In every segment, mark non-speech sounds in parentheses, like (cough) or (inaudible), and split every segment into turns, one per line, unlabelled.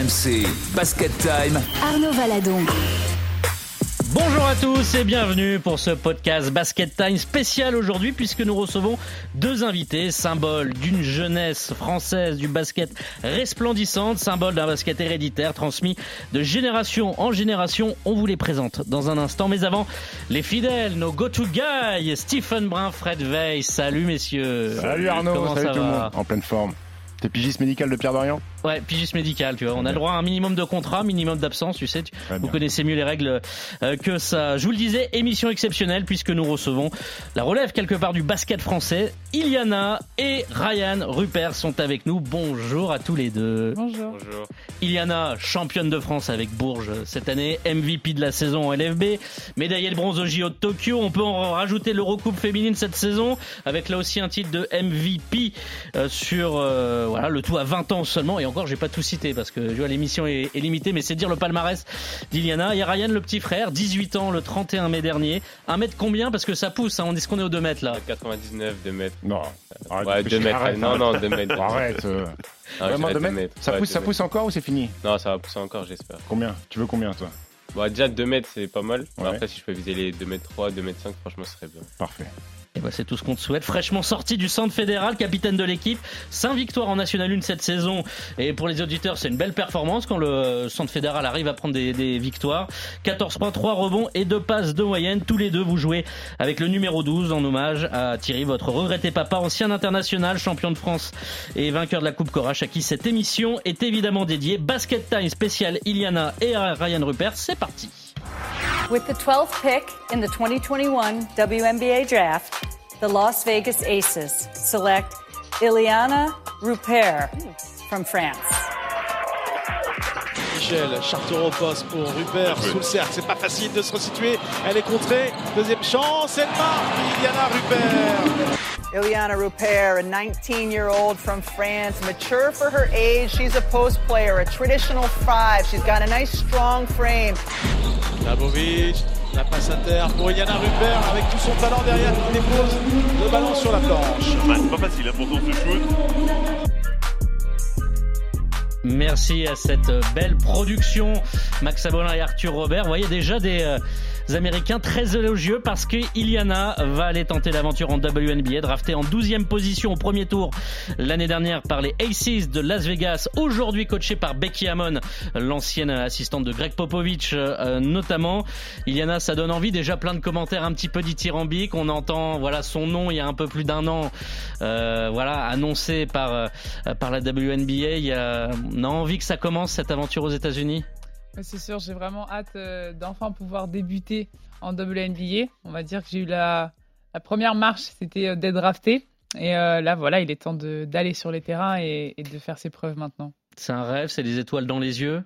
RMC, Basket Time.
Arnaud Valadon.
Bonjour à tous et bienvenue pour ce podcast Basket Time spécial aujourd'hui puisque nous recevons deux invités, symbole d'une jeunesse française du basket resplendissante, symbole d'un basket héréditaire transmis de génération en génération. On vous les présente dans un instant, mais avant, les fidèles, nos go-to guys, Stephen Brun, Fred Veil. Salut messieurs.
Salut Arnaud,
Comment
salut
ça
tout le monde. En pleine forme. T'es pigiste médical de Pierre Dorian?
Ouais, pigiste médical, tu vois. On a le droit à un minimum de contrat, minimum d'absence, tu sais. tu- vous connaissez mieux les règles euh, que ça. Je vous le disais, émission exceptionnelle puisque nous recevons la relève quelque part du basket français. Iliana et Ryan Rupert sont avec nous. Bonjour à tous les deux.
Bonjour.
Iliana, championne de France avec Bourges cette année, MVP de la saison en LFB, médaillée de bronze au JO de Tokyo. On peut en rajouter l'Eurocoupe féminine cette saison, avec là aussi un titre de MVP euh, sur euh, voilà le tout à 20 ans seulement. Et encore, j'ai pas tout cité parce que je vois l'émission est, est limitée, mais c'est dire le palmarès d'Iliana. Il y a Ryan, le petit frère, 18 ans le 31 mai dernier. Un mètre combien? Parce que ça pousse. Hein, on est ce qu'on est au 2 mètres là.
99, 2 mètres.
Non. Arrête
Ouais,
de
2
pécher,
mètres.
arrête,
non, non, 2 mètres.
Arrête. euh.
Non,
Vraiment
je dirais
2
deux
mètres Ça
Ouais,
pousse,
deux
ça
mètres.
pousse encore ou c'est fini?
Non, ça va pousser encore, j'espère.
Combien? Tu veux combien toi?
Bon, déjà 2 mètres, c'est pas mal.
Ouais.
Après, si je peux viser les 2 mètres 3, 2 mètres 5, franchement, ce serait bien.
Parfait.
Et ben c'est tout ce qu'on te souhaite. Fraîchement sorti du centre fédéral, capitaine de l'équipe, 5 victoires en National 1 cette saison. Et pour les auditeurs, c'est une belle performance quand le centre fédéral arrive à prendre des, victoires. 14 points, 3 rebonds et 2 passes de moyenne. Tous les deux, vous jouez avec le numéro 12 en hommage à Thierry, votre regretté papa, ancien international, champion de France et vainqueur de la Coupe Corache, à qui cette émission est évidemment dédiée. Basket Time spécial Iliana et Ryan Rupert, c'est parti.
With the 12th pick in the 2021 WNBA draft, the Las Vegas Aces select Ileana Rupert from France.
Michel, Chartereau au poste pour Rupert ah sous le cercle. C'est pas facile de se resituer. Elle est contrée. Deuxième chance. Elle marque. Iliana Rupert.
Ileana Rupert, a 19 year old from France, mature for her age. She's a post player, a traditional five. She's got a nice, strong frame.
Dabovic. La passe à terre pour Iliana Rupert avec tout son talent derrière qui dépose le ballon sur la planche.
Bah, c'est pas facile hein, pour ton ce shoot.
Merci à cette belle production. Max Abolin et Arthur Robert. Vous voyez déjà des euh, Américains très élogieux parce que Iliana va aller tenter l'aventure en WNBA, draftée en 12e position au premier tour l'année dernière par les Aces de Las Vegas, aujourd'hui coachée par Becky Hammon, l'ancienne assistante de Greg Popovich euh, notamment. Iliana, ça donne envie. Déjà plein de commentaires un petit peu dithyrambiques. On entend voilà son nom il y a un peu plus d'un an, euh, voilà annoncé par euh, par la WNBA. A, on a envie que ça commence cette aventure aux États-Unis?
C'est sûr, j'ai vraiment hâte euh, d'enfin pouvoir débuter en WNBA. On va dire que j'ai eu la, la première marche, c'était euh, d'être drafté. Et euh, là, voilà, il est temps d'aller sur les terrains et, et de faire ses preuves maintenant.
C'est un rêve, c'est des étoiles dans les yeux?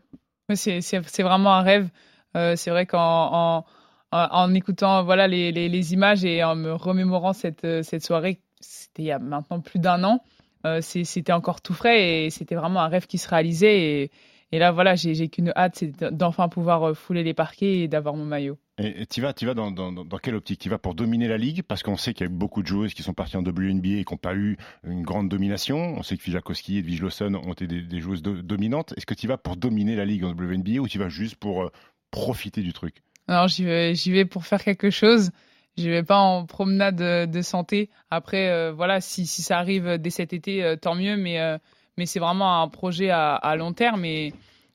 C'est vraiment un rêve. C'est vrai qu'en en, écoutant voilà, les, les- les images et en me remémorant cette, cette soirée, c'était il y a maintenant plus d'un an, c'était encore tout frais et c'était vraiment un rêve qui se réalisait. Et, et là, voilà, j'ai qu'une hâte, c'est d'enfin pouvoir euh, fouler les parquets et d'avoir mon maillot.
Et tu vas, tu vas dans, dans, quelle optique? Tu vas pour dominer la ligue? Parce qu'on sait qu'il y a eu beaucoup de joueuses qui sont parties en WNBA et qui n'ont pas eu une grande domination. On sait que Fijakowski et Edwige Lawson ont été des, des joueuses do- dominantes. Est-ce que tu vas pour dominer la ligue en WNBA ou tu vas juste pour euh, profiter du truc?
Alors j'y vais, pour faire quelque chose. Je vais pas en promenade de, de santé. Après, euh, voilà, si, si ça arrive dès cet été, euh, tant mieux. Mais, euh, mais c'est vraiment un projet à, long terme. Et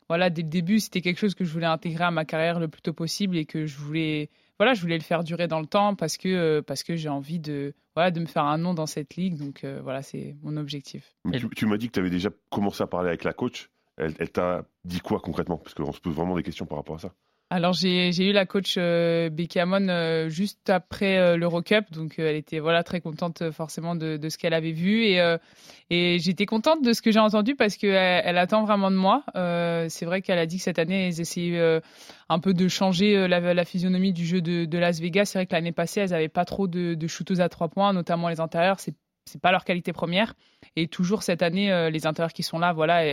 voilà, dès le début, c'était quelque chose que je voulais intégrer à ma carrière le plus tôt possible et que je voulais, voilà, je voulais le faire durer dans le temps parce que, euh, parce que j'ai envie de, voilà, de me faire un nom dans cette ligue. Donc euh, voilà, c'est mon objectif.
Tu m'as dit que tu avais déjà commencé à parler avec la coach. Elle, elle t'a dit quoi concrètement? Parce qu'on se pose vraiment des questions par rapport à ça.
Alors j'ai eu la coach euh, Becky Hammon euh, juste après euh, l'Eurocup, donc euh, elle était voilà très contente euh, forcément de, ce qu'elle avait vu et euh, et j'étais contente de ce que j'ai entendu parce que elle, attend vraiment de moi. C'est vrai qu'elle a dit que cette année elles essayaient un peu de changer la, physionomie du jeu de, Las Vegas. C'est vrai que l'année passée elles avaient pas trop de, de à trois points, notamment les intérieurs. C'est c'est pas leur qualité première et toujours cette année les intérieurs qui sont là voilà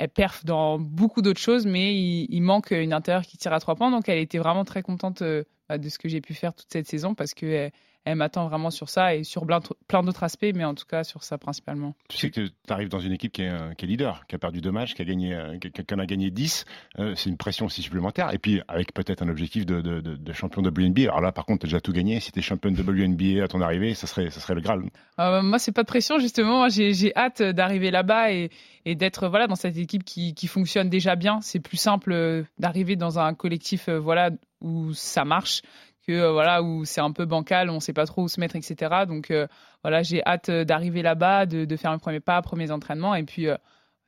elle perf dans beaucoup d'autres choses, mais il, manque une intérieure qui tire à trois points. Donc, elle était vraiment très contente euh, de ce que j'ai pu faire toute cette saison parce qu'elle elle m'attend vraiment sur ça et sur plein, d'autres aspects, mais en tout cas sur ça principalement.
Tu sais que tu arrives dans une équipe qui est, euh, qui est, leader, qui a perdu deux matchs, qui a gagné, euh, qui, en a gagné 10. Euh, c'est une pression aussi supplémentaire. Et puis avec peut-être un objectif de, de, de, de champion WNBA. Alors là, par contre, tu as déjà tout gagné. Si tu es champion de WNBA à ton arrivée, ça serait, ça serait le Graal.
Euh, moi, c'est pas de pression, justement. J'ai hâte d'arriver là-bas et, et d'être voilà, dans cette équipe qui, qui fonctionne déjà bien. C'est plus simple d'arriver dans un collectif voilà, où ça marche que euh, voilà où c'est un peu bancal, on sait pas trop où se mettre, etc. Donc euh, voilà, j'ai hâte euh, d'arriver là-bas, de, de, faire mes premiers pas, premiers entraînements, et puis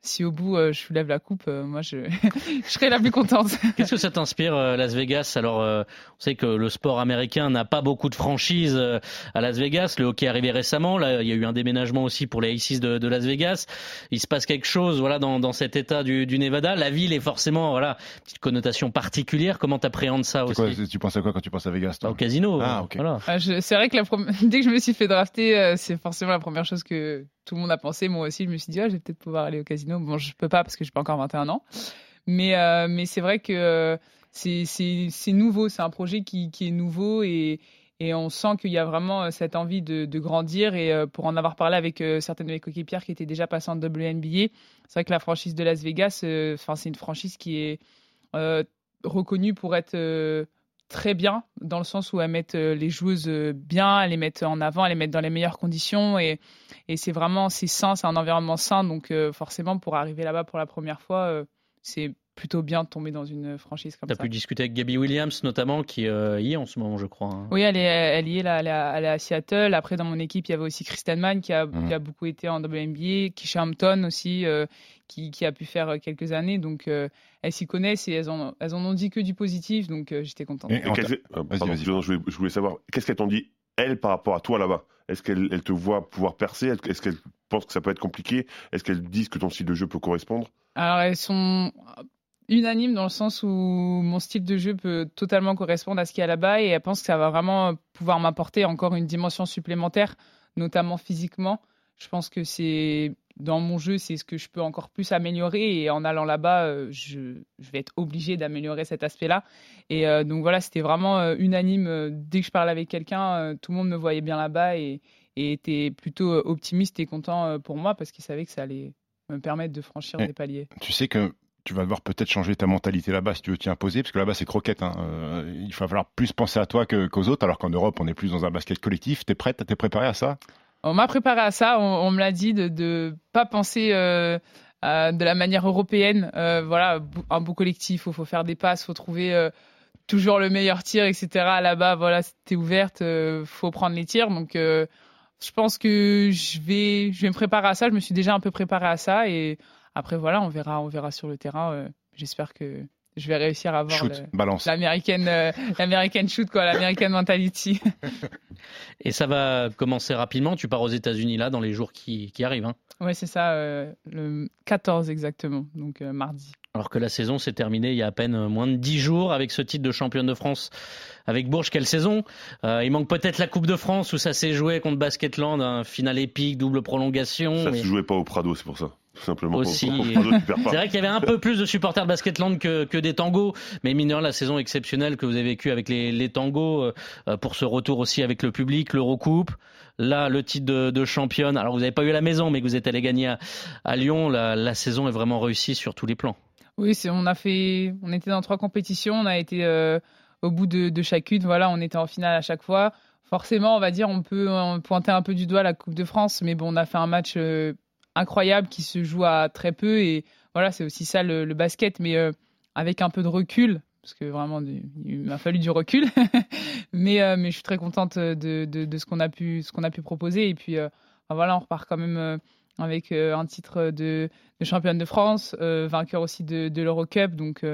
si au bout euh, je soulève la coupe, euh, moi je, (laughs) je serai la plus contente. (laughs)
Qu'est-ce que ça t'inspire euh, Las Vegas? Alors on sait que le sport américain n'a pas beaucoup de franchises à Las Vegas. Le hockey est arrivé récemment. Là, il y a eu un déménagement aussi pour les Aces de, de Las Vegas. Il se passe quelque chose, voilà, dans, dans cet état du, du, Nevada. La ville est forcément, voilà, petite connotation particulière. Comment t'appréhendes ça aussi
quoi, Tu penses à quoi quand tu penses à Vegas toi?
Au casino.
Ah, ok.
Voilà.
Ah, c'est vrai que la (laughs) dès que je me suis fait drafter, c'est forcément la première chose que tout le monde a pensé. Moi aussi, je me suis dit, ah, je vais peut-être pouvoir aller au casino. Bon, je peux pas parce que j'ai pas encore 21 ans. Mais, euh, mais c'est vrai que euh, c'est nouveau. C'est un projet qui, qui, est nouveau et, et on sent qu'il y a vraiment euh, cette envie de, de grandir. Et pour en avoir parlé avec certaines de mes coéquipières qui étaient déjà passées en WNBA, c'est vrai que la franchise de Las Vegas, c'est une franchise qui est reconnue pour être très bien, dans le sens où elles mettent euh, les joueuses euh, bien, elles les mettent en avant, elles les mettent dans les meilleures conditions. Et, et c'est vraiment, c'est sain, c'est un environnement sain. Donc euh, forcément, pour arriver là-bas pour la première fois, c'est plutôt bien de tomber dans une franchise comme
as
ça.
Tu as pu discuter avec Gabby Williams notamment, qui euh, y est en ce moment, je crois. Hein.
Oui, elle, est, elle y est là, elle, est à, Seattle. Après, dans mon équipe, il y avait aussi Kristen Mann qui a, mmh. qui a beaucoup été en WNBA, Kisha Hampton aussi, euh, qui, qui, a pu faire euh, quelques années. Donc, euh, elles s'y connaissent et elles en, elles en ont dit que du positif. Donc, euh, j'étais
je, voulais, je voulais savoir, qu'est-ce qu'elles t'ont dit, elles, par rapport à toi là-bas? Est-ce qu'elles te voient pouvoir percer? Est-ce qu'elles pensent que ça peut être compliqué? Est-ce qu'elles disent que ton style de jeu peut correspondre?
Alors elles sont unanime dans le sens où mon style de jeu peut totalement correspondre à ce qu'il y a là-bas et elle pense que ça va vraiment pouvoir m'apporter encore une dimension supplémentaire, notamment physiquement. Je pense que c'est dans mon jeu, c'est ce que je peux encore plus améliorer et en allant là-bas, euh, je, je, vais être obligé d'améliorer cet aspect-là. Et euh, donc voilà, c'était vraiment euh, unanime. Dès que je parlais avec quelqu'un, tout le monde me voyait bien là-bas et, et, était plutôt optimiste et content pour moi parce qu'il savait que ça allait me permettre de franchir des paliers.
Tu sais que tu vas devoir peut-être changer ta mentalité là-bas si tu veux t'y imposer, parce que là-bas c'est croquette. Hein. Euh, il va falloir plus penser à toi qu'aux autres, alors qu'en Europe on est plus dans un basket collectif. T'es prête? T'es préparée à ça?
On m'a préparé à ça. On, me l'a dit de ne pas penser euh, de la manière européenne. Euh, voilà, un beau collectif. Il faut faire des passes, faut trouver toujours le meilleur tir, etc. Là-bas, voilà, t'es ouverte, faut prendre les tirs. Donc je pense que je vais, je vais me préparer à ça. Je me suis déjà un peu préparée à ça et après, voilà, on verra, on verra sur le terrain. Euh, j'espère que je vais réussir à avoir l'américaine euh, shoot quoi l'américaine mentality (laughs)
et ça va commencer rapidement tu pars aux États-Unis là dans les jours qui, qui arrivent hein.
ouais c'est ça euh, le 14 exactement donc mardi
alors que la saison s'est terminée il y a à peine moins de 10 jours avec ce titre de championne de France avec Bourges. Quelle saison Il manque peut-être la Coupe de France où ça s'est joué contre Basketland, un final épique, double prolongation.
Ça ne se jouait pas au Prado, c'est pour ça tout simplement.
Aussi. C'est vrai qu'il y avait un peu plus de supporters de Basketland que, que des tangos, mais mineur la saison exceptionnelle que vous avez vécue avec les, les tangos, euh, pour ce retour aussi avec le public, l'Eurocoupe, là le titre de, de, championne. Alors vous n'avez pas eu la maison, mais que vous êtes allé gagner à, à Lyon, la, la, saison est vraiment réussie sur tous les plans.
Oui, on a fait, on était dans trois compétitions, on a été euh, au bout de, de, chacune, voilà, on était en finale à chaque fois. Forcément, on va dire, on peut pointer un peu du doigt la Coupe de France, mais bon, on a fait un match euh, incroyable qui se joue à très peu. Et voilà, c'est aussi ça le, basket, mais euh, avec un peu de recul, parce que vraiment, il m'a fallu du recul. (laughs) mais, euh, mais je suis très contente de, de, ce qu'on a, pu, ce a pu proposer. Et puis, euh, voilà, on repart quand même avec un titre de, de, championne de France, vainqueur aussi de, de l'Eurocup. Donc,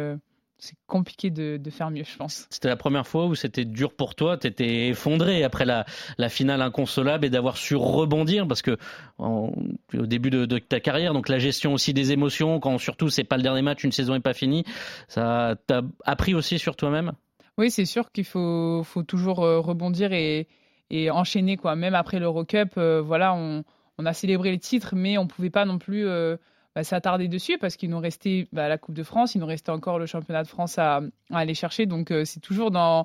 c'est compliqué de, de, faire mieux, je pense.
C'était la première fois où c'était dur pour toi, tu étais effondré après la, la, finale inconsolable et d'avoir su rebondir parce que en, au début de, de, ta carrière, donc la gestion aussi des émotions, quand surtout c'est pas le dernier match, une saison est pas finie, ça t'a appris aussi sur toi-même?
Oui, c'est sûr qu'il faut, faut toujours euh, rebondir et, et enchaîner quoi. Même après l'Eurocup, euh, voilà, on, on, a célébré les titres, mais on pouvait pas non plus euh, bah, s'attarder dessus parce qu'il nous restait bah, la Coupe de France, il nous restait encore le championnat de France à, à aller chercher. Donc euh, c'est toujours dans,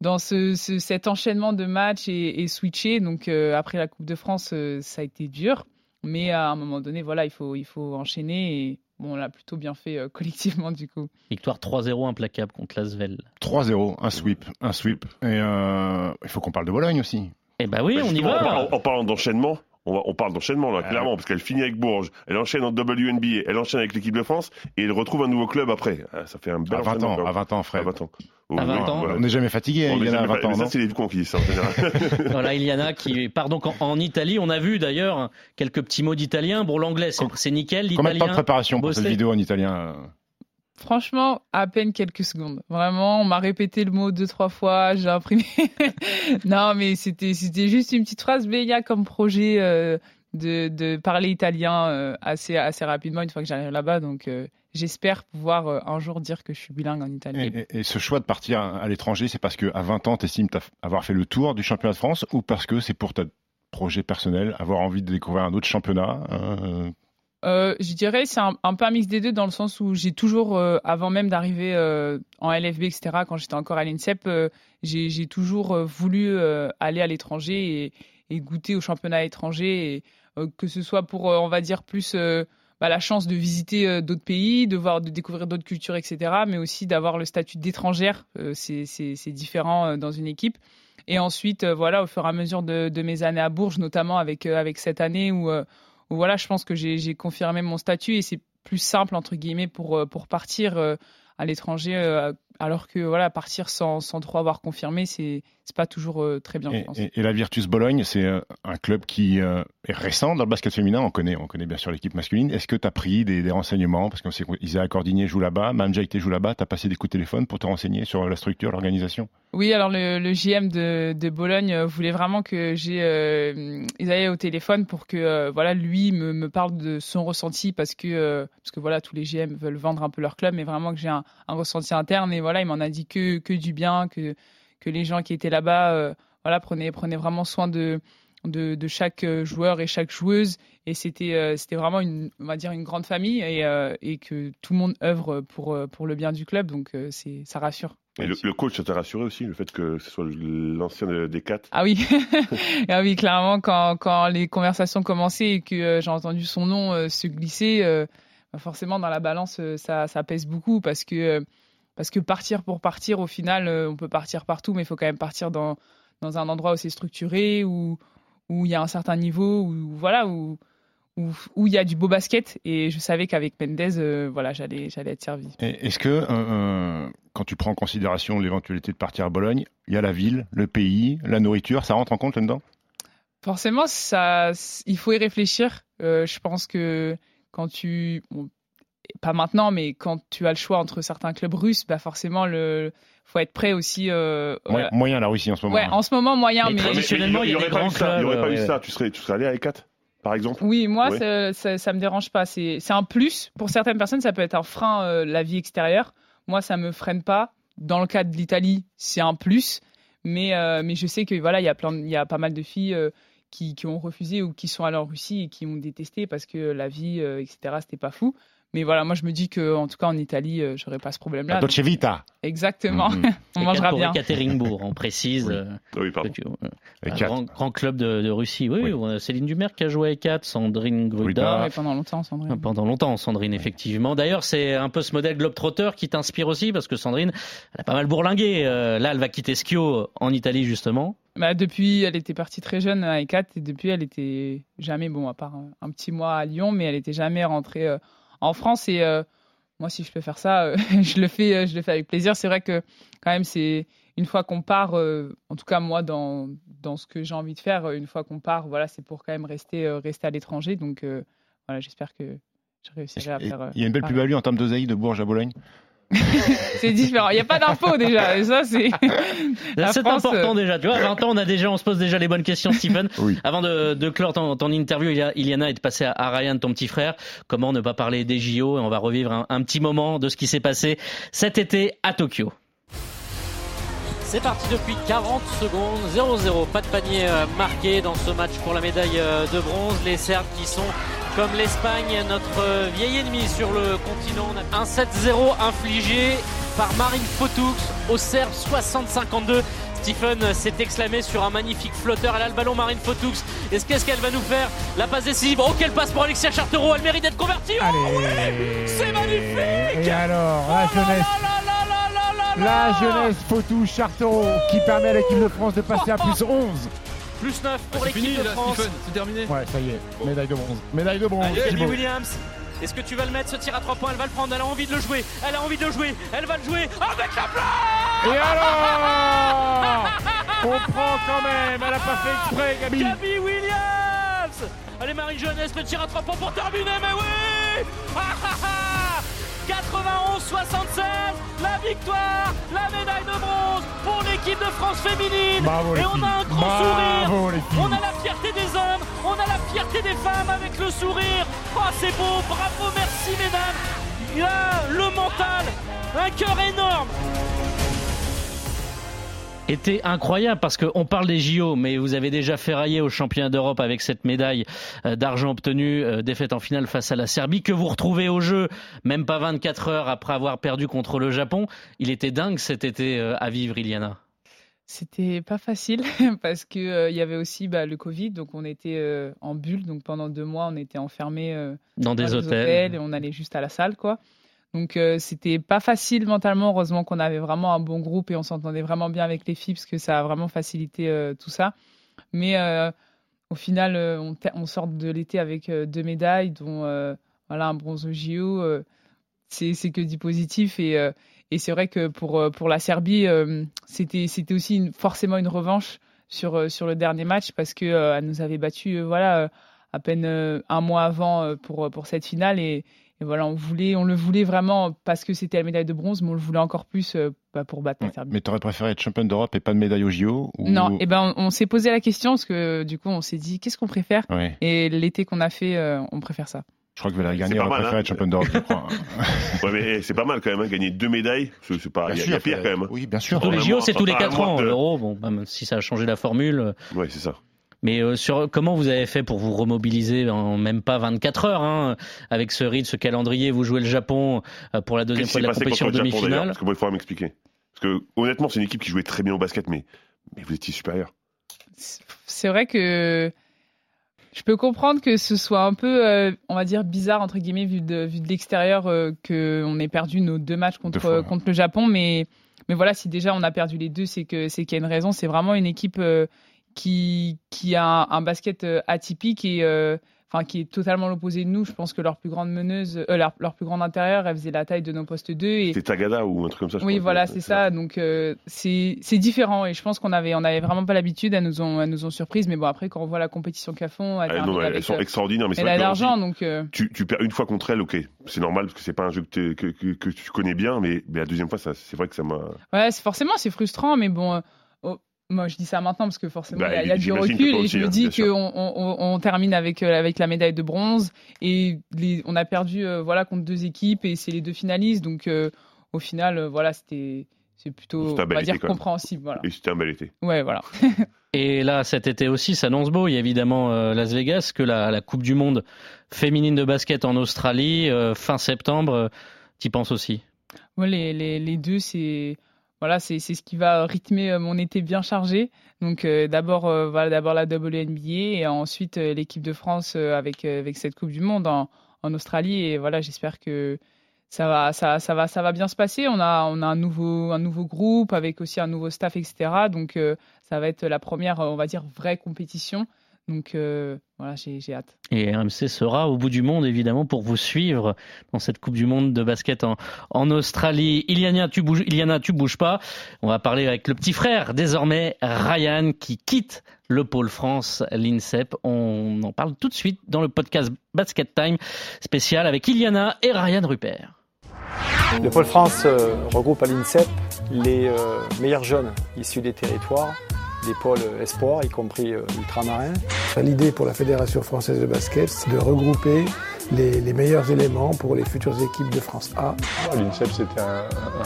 dans ce, ce- cet enchaînement de matchs et, et switcher. Donc euh, après la Coupe de France, euh, ça a été dur, mais à un moment donné, voilà, il faut il faut enchaîner et bon, on l'a plutôt bien fait euh, (laughs) collectivement du coup.
Victoire 3-0 implacable contre l'Asvel.
3-0, un sweep, un sweep. Et euh, il faut qu'on parle de Bologne aussi.
Eh ben oui,
Bah,
on y va.
En parlant d'enchaînement, on, va- on parle d'enchaînement là,
Ah.
clairement, parce qu'elle finit avec Bourges, elle enchaîne en WNBA, elle enchaîne avec l'équipe de France et elle retrouve un nouveau club après. Ah, ça fait un bel
À 20
enchaînement,
ans, à 20 ans,
À
Fred.
20 ans.
À 20 ans.
On n'est jamais fatigué, hein,
On est
il y en a à
jamais
20
pas-
ans,
mais ça, c'est les cons qui disent ça en général. (laughs) (laughs)
Voilà, Iliana qui part donc en, en Italie. On a vu d'ailleurs quelques petits mots d'italien. Bon, l'anglais, c'est nickel.
Combien de temps de
L'italien,
préparation pour cette vidéo en italien euh
Franchement, à peine quelques secondes. Vraiment, on m'a répété le mot deux trois fois, j'ai imprimé. (laughs) non, mais c'était juste une petite phrase. Mais il y a comme projet euh, de, de parler italien euh, assez assez rapidement une fois que j'arrive là-bas. Donc euh, j'espère pouvoir un jour dire que je suis bilingue en italien.
et, ce choix de partir à l'étranger, c'est parce qu'à 20 ans, tu estimes avoir fait le tour du championnat de France ou parce que c'est pour ta projet personnel, avoir envie de découvrir un autre championnat euh,
Euh, je dirais c'est un, peu un mix des deux dans le sens où j'ai toujours, euh, avant même d'arriver euh, en LFB, etc., quand j'étais encore à l'INSEP, j'ai toujours voulu aller à l'étranger et, goûter au championnat étranger, et, que ce soit pour, on va dire, plus bah, la chance de visiter d'autres pays, de voir, de découvrir d'autres cultures, etc., mais aussi d'avoir le statut d'étrangère. C'est différent dans une équipe. Et ensuite, voilà, au fur et à mesure de, de mes années à Bourges, notamment avec, avec cette année où, voilà, je pense que j'ai confirmé mon statut et c'est plus simple, entre guillemets, pour, euh, partir euh, à l'étranger, euh, alors que voilà, partir sans trop avoir confirmé, c'est c'est pas toujours euh, très bien, je
Et,
pense.
et- et la Virtus Bologne, c'est euh, un club qui euh, est récent dans le basket féminin. On connaît, on connaît bien sûr l'équipe masculine. Est-ce que tu as pris des, des renseignements? Parce qu'on sait qu'Isaac Cordigné joue là-bas, Manjaïté joue là-bas. Tu as passé des coups de téléphone pour te renseigner sur la structure, l'organisation?
Oui, alors le, le JM de, de Bologne voulait vraiment que j'ai Isaïe au téléphone pour que voilà lui me, me parle de son ressenti parce que parce que voilà tous les GM veulent vendre un peu leur club, mais vraiment que j'ai un, un ressenti interne et voilà il m'en a dit que que du bien, que que les gens qui étaient là-bas euh, voilà prenaient prenaient vraiment soin de de, de chaque euh, joueur et chaque joueuse. Et c'était euh, c'était vraiment une on va dire une grande famille et, euh, et que tout le monde œuvre pour pour le bien du club. Donc euh, c'est ça rassure.
Et le, le coach, ça t'a rassuré aussi, le fait que ce soit l'ancien de- des quatre
Ah oui, (laughs) (laughs) ah oui, clairement, quand, quand les conversations commençaient et que j'ai entendu son nom se glisser, bah, forcément dans la balance, ça, ça pèse beaucoup parce que, parce que partir pour partir, au final, euh, on peut partir partout, mais il faut quand même partir dans, dans un endroit où c'est structuré, où où il y a un certain niveau, où voilà, où où où il y a du beau basket. Et je savais qu'avec Mendez, euh, voilà, j'allais j'allais être servi.
Est-ce que, euh, euh, quand tu prends en considération l'éventualité de partir à Bologne, il y a la ville, le pays, la nourriture, ça rentre en compte là-dedans?
Forcément, ça, il faut y réfléchir. Euh, je pense que quand tu, bon, pas maintenant, mais quand tu as le choix entre certains clubs russes, bah forcément, le, faut être prêt aussi. Euh,
Moyen,
voilà.
moyen, la Russie en ce moment.
Ouais, en ce moment moyen,
Mais Traditionnellement, il y a
aurait pas eu ça, il y aurait
clubs,
pas eu
ouais.
ça. Tu serais, tu serais allé à E4, par exemple?
Oui, moi,
Ouais.
ça, ça, ça me dérange pas. C'est, c'est un plus pour certaines personnes. Ça peut être un frein, euh, la vie extérieure. Moi, ça me freine pas. Dans le cas de l'Italie, c'est un plus, mais euh, mais je sais que voilà, il y a plein, de- il y a pas mal de filles. euh, qui, qui ont refusé ou qui sont allées en Russie et qui ont détesté parce que la vie, euh, etc., c'était pas fou. Mais voilà, moi je me dis que en tout cas en Italie, euh, j'aurais pas ce problème-là.
Dolce Vita.
Exactement,
Mhm. (laughs)
on mangera bien.
Ekaterinbourg, on précise.
Oui.
euh,
Ah Oui, pardon.
euh, grand, grand club de, de Russie. Oui,
Oui.
oui, on a Céline Dumer qui a joué à 4, Sandrine
Gruda.
Gruda.
Ouais, pendant longtemps, Sandrine.
Pendant longtemps, Sandrine, effectivement. D'ailleurs, c'est un peu ce modèle Globetrotter qui t'inspire aussi, parce que Sandrine, elle a pas mal bourlingué. Euh, là, elle va quitter Schio en Italie, justement.
Bah, depuis, elle était partie très jeune à ECAT et depuis, elle était jamais, bon, à part un, un petit mois à Lyon, mais elle était jamais rentrée euh, en France. Et euh, moi, si je peux faire ça, euh, (laughs) je le fais, euh, je le fais avec plaisir. C'est vrai que quand même, c'est une fois qu'on part, en tout cas moi, dans dans ce que j'ai envie de faire, une fois qu'on part, voilà, c'est pour quand même rester rester à l'étranger. Donc voilà, j'espère que je réussirai à faire.
Il y a une belle plus-value en termes d'oseille de Bourges à Bologne? (laughs)
C'est différent. Il n'y a pas d'impôt déjà. Et ça, c'est. (laughs) La
C'est
France,
important
euh,
déjà. Tu vois, à 20 ans, on a déjà, on se pose déjà les bonnes questions, Stephen.
Oui.
Avant de, de clore ton, ton interview, Ilia- Iliana, et de passer à, à Ryan, ton petit frère, comment ne pas parler des JO Et on va revivre un, un petit moment de ce qui s'est passé cet été à Tokyo.
C'est parti depuis 40 secondes, 0-0. Pas de panier euh, marqué dans ce match pour la médaille euh, de bronze. Les Serbes qui sont comme l'Espagne, notre vieil ennemi sur le continent. Un 7-0 infligé par Marine Fotoux aux Serbes 60-52. Stephen s'est exclamé sur un magnifique flotteur. Elle a le ballon, Marine Fotoux. Est-ce qu'est-ce qu'elle va nous faire? La passe décisive. Oh, quelle passe pour Alexia Chartereau. Elle mérite d'être convertie. Oh,
Allez.
oui C'est magnifique
Et alors, la jeunesse, la jeunesse Fautou Chartereau qui permet à l'équipe de France de passer à plus 11.
Plus 9 pour
C'est
l'équipe
fini
de
là,
France.
Stephen, c'est terminé.
Ouais, ça y est, médaille de bronze. Médaille de bronze.
Allez. Williams. Est-ce que tu vas le mettre ce tir à 3 points? Elle va le prendre, elle a envie de le jouer. Elle a envie de le jouer. Elle va le jouer avec la blague
Et alors? (laughs) On prend quand même, elle a pas fait exprès, Gabi.
Gabi Williams Allez Marie Jeunesse, le tir à 3 points pour terminer, mais oui Ah, ah, ah 91-76, la victoire, la médaille de bronze pour l'équipe de France féminine.
Bravo,
Et on a un grand
Bravo,
sourire. On a la fierté des hommes, on a la fierté des femmes avec le sourire. Oh, c'est beau, bravo, merci mesdames. A le mental, un cœur énorme.
Était incroyable parce qu'on parle des JO, mais vous avez déjà ferraillé au championnat d'Europe avec cette médaille euh, d'argent obtenue, euh, défaite en finale face à la Serbie, que vous retrouvez au jeu, même pas 24 heures après avoir perdu contre le Japon. Il était dingue cet été euh, à vivre, Iliana.
C'était pas facile (laughs) parce que euh, il y avait aussi bah, le Covid, donc on était euh, en bulle, donc pendant deux mois on était enfermés euh,
Dans des
les
hôtels.
et on allait juste à la salle, quoi. Donc euh, c'était pas facile mentalement. Heureusement qu'on avait vraiment un bon groupe et on s'entendait vraiment bien avec les filles parce que ça a vraiment facilité euh, tout ça. Mais euh, au final, euh, on, sort de l'été avec deux médailles, dont voilà un bronze au JO. c'est que du positif et c'est vrai que pour pour la Serbie, c'était c'était aussi forcément une revanche sur sur le dernier match parce que elle nous avait battu voilà à peine un mois avant pour pour cette finale et voilà on voulait on le voulait vraiment parce que c'était la médaille de bronze mais on le voulait encore plus euh, bah, pour battre la Serbie.
Mais t'aurais préféré être championne d'Europe et pas de médaille au JO ou...
Non, et ben on, on s'est posé la question parce que du coup on s'est dit qu'est-ce qu'on préfère
Ouais.
et l'été qu'on a fait euh, on préfère ça.
Je crois que Valérie
C'est
Garnier
pas
aurait
mal,
préféré
hein.
être championne d'Europe, je crois. (laughs)
Ouais, mais c'est pas mal quand même, hein, gagner deux médailles. C'est pas, il y, a- il y a pire quand même. hein.
Oui, bien sûr.
Tous les JO, c'est tous les
un
4
mois
ans. L'Euro, bon, même si ça a changé la formule. euh,
Ouais, c'est ça.
Mais euh, sur comment vous avez fait pour vous remobiliser en même pas 24 heures hein, avec ce rythme, ce calendrier? Vous jouez le Japon euh, pour la deuxième fois de la compétition
contre le Japon d'ailleurs?
Demi-finale.
Parce que moi, il faudra m'expliquer. Parce que honnêtement, c'est une équipe qui jouait très bien au basket, mais, mais vous étiez supérieur.
C'est vrai que je peux comprendre que ce soit un peu, euh, on va dire, bizarre, entre guillemets, vu de, vu de l'extérieur, euh, qu'on ait perdu nos deux matchs contre,
Deux fois, ouais.
contre le Japon. Mais, mais voilà, si déjà on a perdu les deux, c'est que c'est qu'il y a une raison. C'est vraiment une équipe euh, qui, qui a un, un basket euh, atypique et euh, enfin qui est totalement l'opposé de nous. Je pense que leur plus grande meneuse, euh, leur, leur plus grande intérieur, elle faisait la taille de nos postes 2. Et,
C'était Tagada ou un truc comme ça. je
oui, voilà, c'est ça. Donc euh, c'est différent et je pense qu'on avait on avait vraiment pas l'habitude. Elles nous ont elles nous ont surprises, mais bon après quand on voit la compétition qu'elles font, elles
Ah, non, elles sont extraordinaires, mais que
d'argent.
aussi,
Donc
tu, tu perds une fois contre elle, ok, c'est normal parce que c'est pas un jeu que, t'es- que, que, que tu connais bien, mais, mais la deuxième fois, c'est vrai que ça m'a.
ouais, forcément c'est frustrant, mais bon. Moi, je dis ça maintenant parce que forcément,
Bah,
il y a- il y, a du recul et
aussi,
je me
hein,
dis qu'on on, termine avec, euh, avec la médaille de bronze et les- on a perdu euh, voilà, contre deux équipes et c'est les deux finalistes. Donc, euh, au final, euh, voilà, c'était c'est plutôt, on va
été,
dire, compréhensible. Voilà.
Et c'était un bel été.
Ouais, voilà. (laughs)
Et là, cet été aussi, ça annonce beau. Il y a évidemment euh, Las Vegas, que la, la Coupe du Monde féminine de basket en Australie, euh, fin septembre. euh, T'y penses aussi?
Ouais, les, les, les deux, c'est voilà, c'est ce qui va rythmer euh, mon été bien chargé. Donc euh, d'abord euh, voilà, d'abord la WNBA et ensuite l'équipe de France avec avec cette Coupe du Monde en, en Australie et voilà, j'espère que ça va ça, ça va ça va bien se passer. On a on a un nouveau un nouveau groupe avec aussi un nouveau staff etc. Donc ça va être la première on va dire vraie compétition. Donc euh, voilà, j'ai j'ai hâte.
Et RMC sera au bout du monde, évidemment, pour vous suivre dans cette Coupe du Monde de basket en, en Australie. Iliana, tu bouges, Iliana, tu bouges pas. On va parler avec le petit frère, désormais, Ryan, qui quitte le pôle France, l'INSEP. On en parle tout de suite dans le podcast Basket Time spécial avec Iliana et Ryan Rupert.
Le pôle France euh, regroupe à l'INSEP les euh, meilleurs jeunes issus des territoires, des pôles espoirs, y compris euh, ultramarins.
L'idée pour la Fédération française de basket, c'est de regrouper les, meilleurs éléments pour les futures équipes de France A.
L'INSEP, c'était un,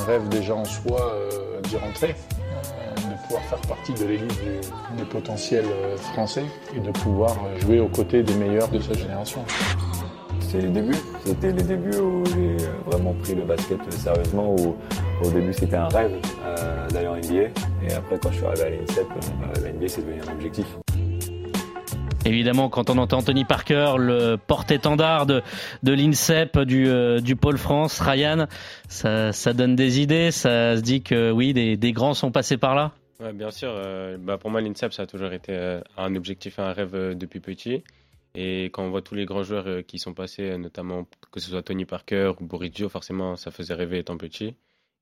rêve déjà en soi euh, d'y rentrer, euh, de pouvoir faire partie de l'élite du- euh, français et de pouvoir euh, jouer aux côtés des meilleurs de sa génération.
C'est les débuts. C'était les débuts où j'ai vraiment pris le basket sérieusement, où au début c'était un rêve euh, d'aller en NBA. Et après, quand je suis arrivé à l'INSEP, euh, la NBA c'est devenu un objectif.
Évidemment, quand on entend Tony Parker, le porte-étendard de, de l'INSEP, du, euh, du Pôle France, Ryan, ça, ça donne des idées, ça se dit que oui, des, des grands sont passés par là
Ouais, bien sûr. euh, bah, pour moi, l'INSEP, ça a toujours été euh, un objectif, un rêve euh, depuis petit. Et quand on voit tous les grands joueurs euh, qui sont passés, euh, notamment que ce soit Tony Parker ou Boris forcément, ça faisait rêver étant petit.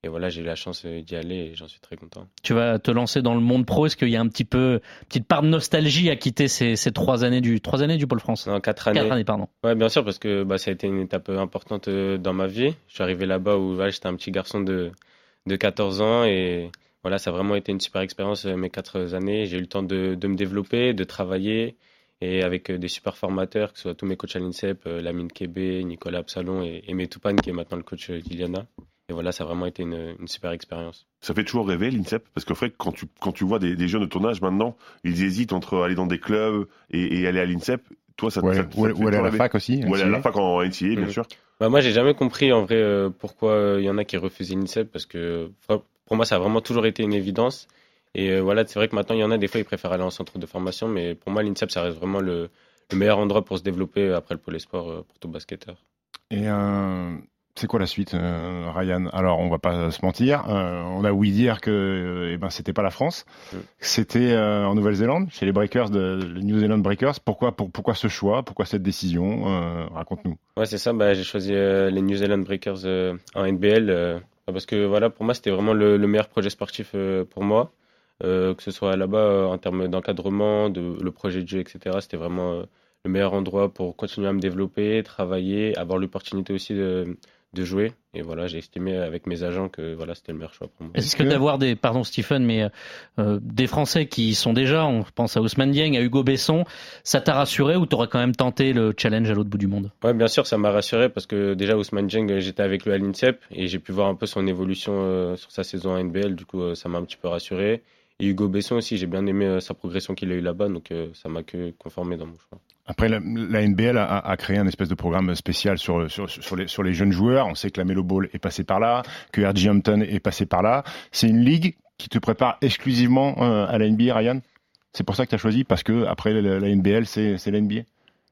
Et voilà, j'ai eu la chance euh, d'y aller et j'en suis très content.
Tu vas te lancer dans le monde pro. Est-ce qu'il y a un petit peu, petite part de nostalgie à quitter ces, ces trois années du, trois années du Pôle France?
Non, quatre années.
Quatre années, pardon.
Ouais, bien sûr, parce que bah, ça a été une étape importante dans ma vie. Je suis arrivé là-bas où voilà, j'étais un petit garçon de, de 14 ans et voilà, ça a vraiment été une super expérience mes quatre années. J'ai eu le temps de, de me développer, de travailler et avec euh, des super formateurs, que ce soit tous mes coachs à l'INSEP, euh, Lamine Kébé, Nicolas Absalon et, et Metoupan qui est maintenant le coach euh, d'Iliana. Et voilà, ça a vraiment été une, une super expérience.
Ça fait toujours rêver l'INSEP parce qu'en fait, quand tu, quand tu vois des, des jeunes de ton âge maintenant, ils hésitent entre aller dans des clubs et, et aller à l'INSEP. Toi, ça,
Ouais,
ça, ça
ou-
te fait
ou aller à la fac aussi,
Ou aller à la fac en NCA, bien
Mhm.
sûr.
Bah, moi, j'ai jamais compris en vrai euh, pourquoi euh, il y en a qui refusaient l'INSEP parce que pour moi, ça a vraiment toujours été une évidence. Et euh, voilà, c'est vrai que maintenant, il y en a des fois, ils préfèrent aller en centre de formation, mais pour moi, l'INSEP, ça reste vraiment le, le meilleur endroit pour se développer après le pôle sport euh, pour tout basketteur.
Et euh, c'est quoi la suite, Ryan? Alors, on va pas se mentir. on a ouï dire que eh ben, c'était pas la France. C'était euh, en Nouvelle-Zélande, chez les Breakers, de, les New Zealand Breakers. Pourquoi, pour- pourquoi ce choix? Pourquoi cette décision? Raconte-nous.
Ouais, c'est ça. Bah, j'ai choisi les New Zealand Breakers en NBL parce que voilà, pour moi, c'était vraiment le, le meilleur projet sportif pour moi. Euh, que ce soit là-bas euh, en termes d'encadrement, de le projet de jeu, etc. C'était vraiment euh, le meilleur endroit pour continuer à me développer, travailler, avoir l'opportunité aussi de, de jouer. Et voilà, j'ai estimé avec mes agents que voilà, c'était le meilleur choix pour moi.
Est-ce que d'avoir des, pardon Stephen, mais euh, des Français qui y sont déjà, on pense à Ousmane Dieng, à Hugo Besson, ça t'a rassuré ou t'aurais quand même tenté le challenge à l'autre bout du monde?
Ouais, bien sûr, ça m'a rassuré parce que déjà Ousmane Dieng, j'étais avec lui à l'INSEP et j'ai pu voir un peu son évolution euh, sur sa saison en NBL. Du coup, euh, ça m'a un petit peu rassuré. Et Hugo Besson aussi, j'ai bien aimé euh, sa progression qu'il a eu là-bas, donc euh, ça m'a que conformé dans mon choix.
Après, la, la NBL a, a créé un espèce de programme spécial sur, sur, sur, les, sur les jeunes joueurs. On sait que la Melo Ball est passée par là, que R.J. Hampton est passé par là. C'est une ligue qui te prépare exclusivement euh, à la NBA, Ryan? C'est pour ça que tu as choisi Parce que après la, la NBL, c'est la NBA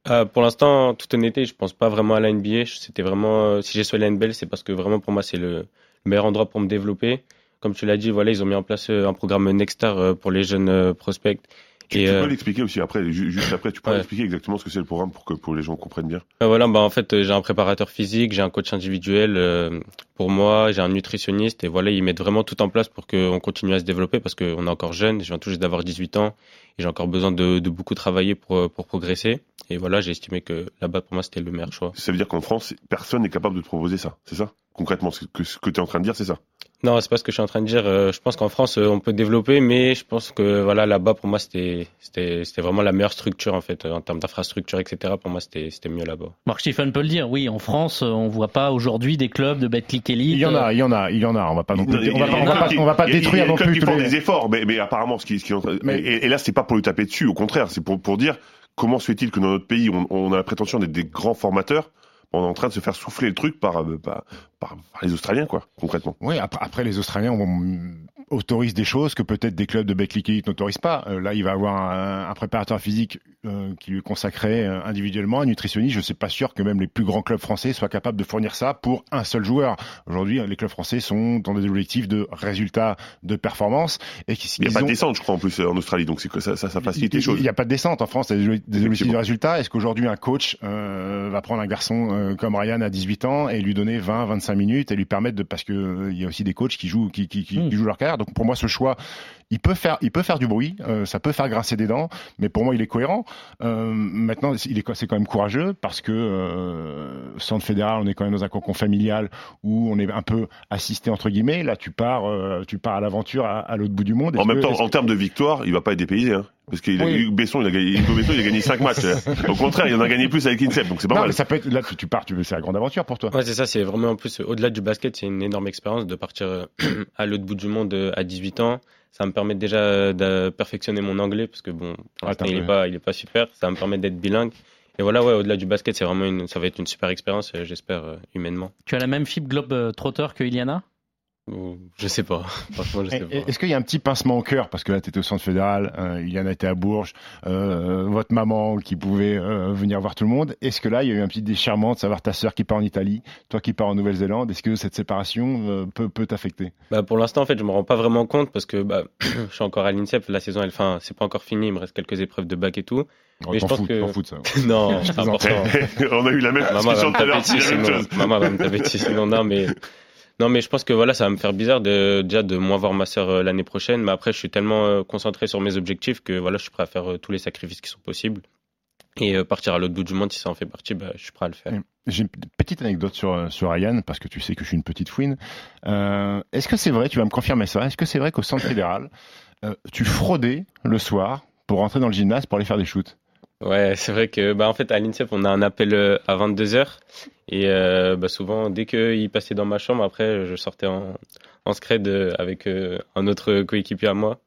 Euh, pour l'instant, toute honnêteté, je pense pas vraiment à la NBA. C'était vraiment, euh, si j'ai choisi la NBL, c'est parce que vraiment pour moi c'est le meilleur endroit pour me développer. Comme tu l'as dit, voilà, ils ont mis en place euh, un programme Nexstar euh, pour les jeunes euh, prospects.
Tu,
Et,
tu peux l'expliquer aussi après, ju- juste après, tu peux
Ouais.
expliquer exactement ce que c'est le programme pour que pour les gens comprennent bien.
Euh, voilà, bah en fait, j'ai un préparateur physique, j'ai un coach individuel pour moi, j'ai un nutritionniste et voilà, ils mettent vraiment tout en place pour qu'on continue à se développer parce qu'on est encore jeune, je viens tout juste d'avoir 18 ans et j'ai encore besoin de, de beaucoup travailler pour, pour progresser. Et voilà, j'ai estimé que là-bas, pour moi, c'était le meilleur choix.
Ça veut dire qu'en France, personne n'est capable de te proposer ça, c'est ça? Concrètement, ce que, ce que tu es en train de dire, c'est ça?
Non, c'est pas ce que je suis en train de dire. Euh, Je pense qu'en France, euh, on peut développer, mais je pense que voilà, là-bas, pour moi, c'était c'était c'était vraiment la meilleure structure en fait, en termes d'infrastructure, etc. Pour moi, c'était c'était mieux là-bas.
Marc Stephen peut le dire, oui, en France, euh, on voit pas aujourd'hui des clubs de Betclic Elite.
Il y en a, il y en a, il y en a. On va pas on va, pas- détruire non
des clubs
plus tous
font des efforts, mais, mais apparemment, ce qui, ce qui et, et là, c'est pas pour lui taper dessus, au contraire, c'est pour, pour dire comment se fait-il que dans notre pays, on, on a la prétention d'être des grands formateurs, on est en train de se faire souffler le truc par, euh, par, les Australiens, quoi, concrètement.
Oui, après, après les Australiens on, autorisent des choses que peut-être des clubs de Betclic Elite n'autorisent pas. Euh, là, il va avoir un, un préparateur physique euh, qui lui est consacré euh, individuellement, un nutritionniste. Je ne suis pas sûr que même les plus grands clubs français soient capables de fournir ça pour un seul joueur. Aujourd'hui, les clubs français sont dans des objectifs de résultats, de performance. Et qui,
Il n'y a pas de descente, je crois, en plus, en Australie, donc c'est que ça, ça, ça facilite les choses.
Il n'y a pas de descente en France, il y a des, objectifs de résultats. Est-ce qu'aujourd'hui un coach euh, va prendre un garçon euh, comme Ryan à 18 ans et lui donner 20, 25 minutes et lui permettre de parce que euh, il y a aussi des coachs qui jouent qui, qui, qui, qui jouent leur carrière. Donc pour moi ce choix, il peut faire il peut faire du bruit, euh, ça peut faire grincer des dents, mais pour moi il est cohérent. Euh, maintenant il est c'est quand même courageux parce que euh, centre fédéral, on est quand même dans un cocon familial où on est un peu assisté entre guillemets. Là tu pars euh, tu pars à l'aventure à, à l'autre bout du monde.
En même
que-
temps, en termes de victoire, il va pas être dépaysé, hein. Parce qu'il a
Oui.
eu Besson, il a gagné, Hugo Besson, il a gagné 5 (laughs) matchs. euh. Au contraire, il en a gagné plus avec Insep, donc c'est pas
non,
mal.
mais ça peut être là tu, pars, tu veux c'est la grande aventure pour toi.
Ouais, c'est ça, c'est vraiment en plus, au-delà du basket, c'est une énorme expérience de partir (clears throat) à l'autre bout du monde à 18 ans. Ça me permet déjà euh, de perfectionner mon anglais, parce que bon, pour
Ah,
l'instant, il
un
est
peu-
pas, il est pas super. Ça me permettre d'être bilingue. et voilà, ouais, au-delà du basket, c'est vraiment une, ça va être une super expérience, euh, j'espère, euh, humainement.
Tu as la même fibre globe trotteur que Iliana?
Je sais pas. (laughs) Franchement, je sais pas.
Est-ce qu'il y a un petit pincement au cœur? Parce que là, tu étais au centre fédéral, euh, Iliana était à Bourges, euh, votre maman qui pouvait euh, venir voir tout le monde. Est-ce que là, il y a eu un petit déchirement de savoir ta sœur qui part en Italie, toi qui pars en Nouvelle-Zélande? Est-ce que cette séparation euh, peut, peut t'affecter?
Bah, pour l'instant, en fait, je me rends pas vraiment compte parce que bah, (clears throat) je suis encore à l'INSEP. La saison, elle, fin, c'est pas encore fini. Il me reste quelques épreuves de bac et tout.
Oh,
Mais je
t'en
pense
fous,
que
t'en fous de ça. (laughs)
non,
Je
important. (laughs)
On a eu la même discussion tout à l'heure.
Maman va me taper dessus, sinon non, mais non, mais je pense que voilà, ça va me faire bizarre de déjà de moins voir ma sœur euh, l'année prochaine. Mais après, je suis tellement euh, concentré sur mes objectifs que voilà, je suis prêt à faire euh, tous les sacrifices qui sont possibles et partir à l'autre bout du monde si ça en fait partie. Bah, je suis prêt à le faire.
J'ai une petite anecdote sur, sur Ryan, parce que tu sais que je suis une petite fouine. Est-ce que c'est vrai, tu vas me confirmer ça, est-ce que c'est vrai qu'au centre fédéral, tu fraudais le soir pour rentrer dans le gymnase pour aller faire des shoots?
Ouais, c'est vrai que bah en fait à l'INSEP on a un appel euh, à 22h et euh, bah souvent dès qu'il passait dans ma chambre après je sortais en en scred euh, avec euh, un autre coéquipier à moi.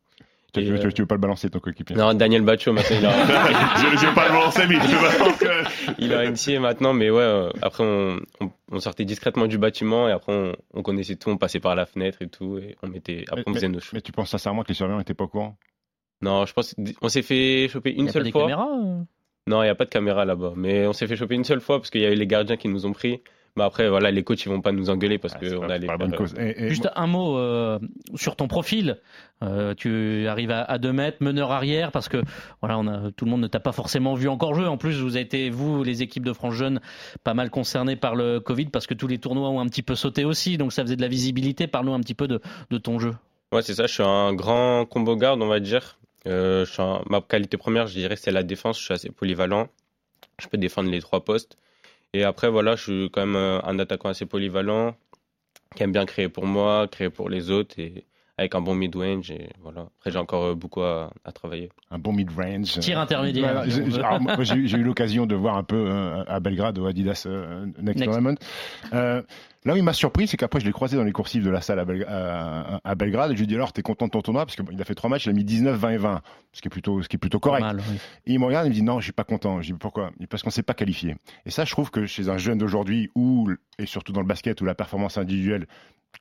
tu,
euh,
veux pas le balancer ton coéquipier?
Non, Daniel Bacho maintenant il a (laughs)
je, je vais pas le lancer, mais balancer.
il a NCA maintenant mais ouais après on, on, on sortait discrètement du bâtiment et après on, on connaissait tout, on passait par la fenêtre et tout et on mettait après on
mais,
faisait nos choses.
mais tu penses sincèrement que les surveillants n'étaient pas au courant?
Non, je pense on s'est fait choper une
Y a
seule
pas des
fois.
caméras euh?
Non, il n'y a pas de caméra là-bas. Mais on s'est fait choper une seule fois parce qu'il y a eu les gardiens qui nous ont pris. Mais après, voilà, les coachs, ils vont pas nous engueuler parce
Ah,
qu'on
bonne cause. Et- et
Juste
moi-
un mot euh, sur ton profil. Euh, tu arrives à, à 2 mètres, meneur arrière, parce que voilà, on a, tout le monde ne t'a pas forcément vu encore jouer. En plus, vous avez été, vous, les équipes de France Jeunes, pas mal concernées par le Covid, parce que tous les tournois ont un petit peu sauté aussi. Donc ça faisait de la visibilité. Parle-nous un petit peu de, de ton jeu.
Ouais, c'est ça. Je suis un grand combo garde, on va dire. Euh, Ma qualité première, je dirais, c'est la défense. Je suis assez polyvalent. Je peux défendre les trois postes. Et après, voilà, je suis quand même euh, un attaquant assez polyvalent qui aime bien créer pour moi, créer pour les autres avec un bon mid-range. Et voilà. Après, j'ai encore euh, beaucoup à, à travailler.
un bon mid-range.
Tir intermédiaire.
Voilà, j'ai- eu l'occasion de voir un peu euh, à Belgrade au Adidas euh, Next,
Next.
Tournament. Euh, là où il m'a surpris, c'est qu'après je l'ai croisé dans les coursives de la salle à, Belg- à- à Belgrade et je lui ai dit alors t'es content de ton tournoi? Parce qu'il a fait trois matchs, il a mis 19, 20 et 20, ce qui est plutôt, ce qui est plutôt correct.
Pas mal, oui.
Et il me regarde et il me dit non, je suis pas content. Je dis pourquoi? Parce qu'on s'est pas qualifié. Et ça, je trouve que chez un jeune d'aujourd'hui, où et surtout dans le basket où la performance individuelle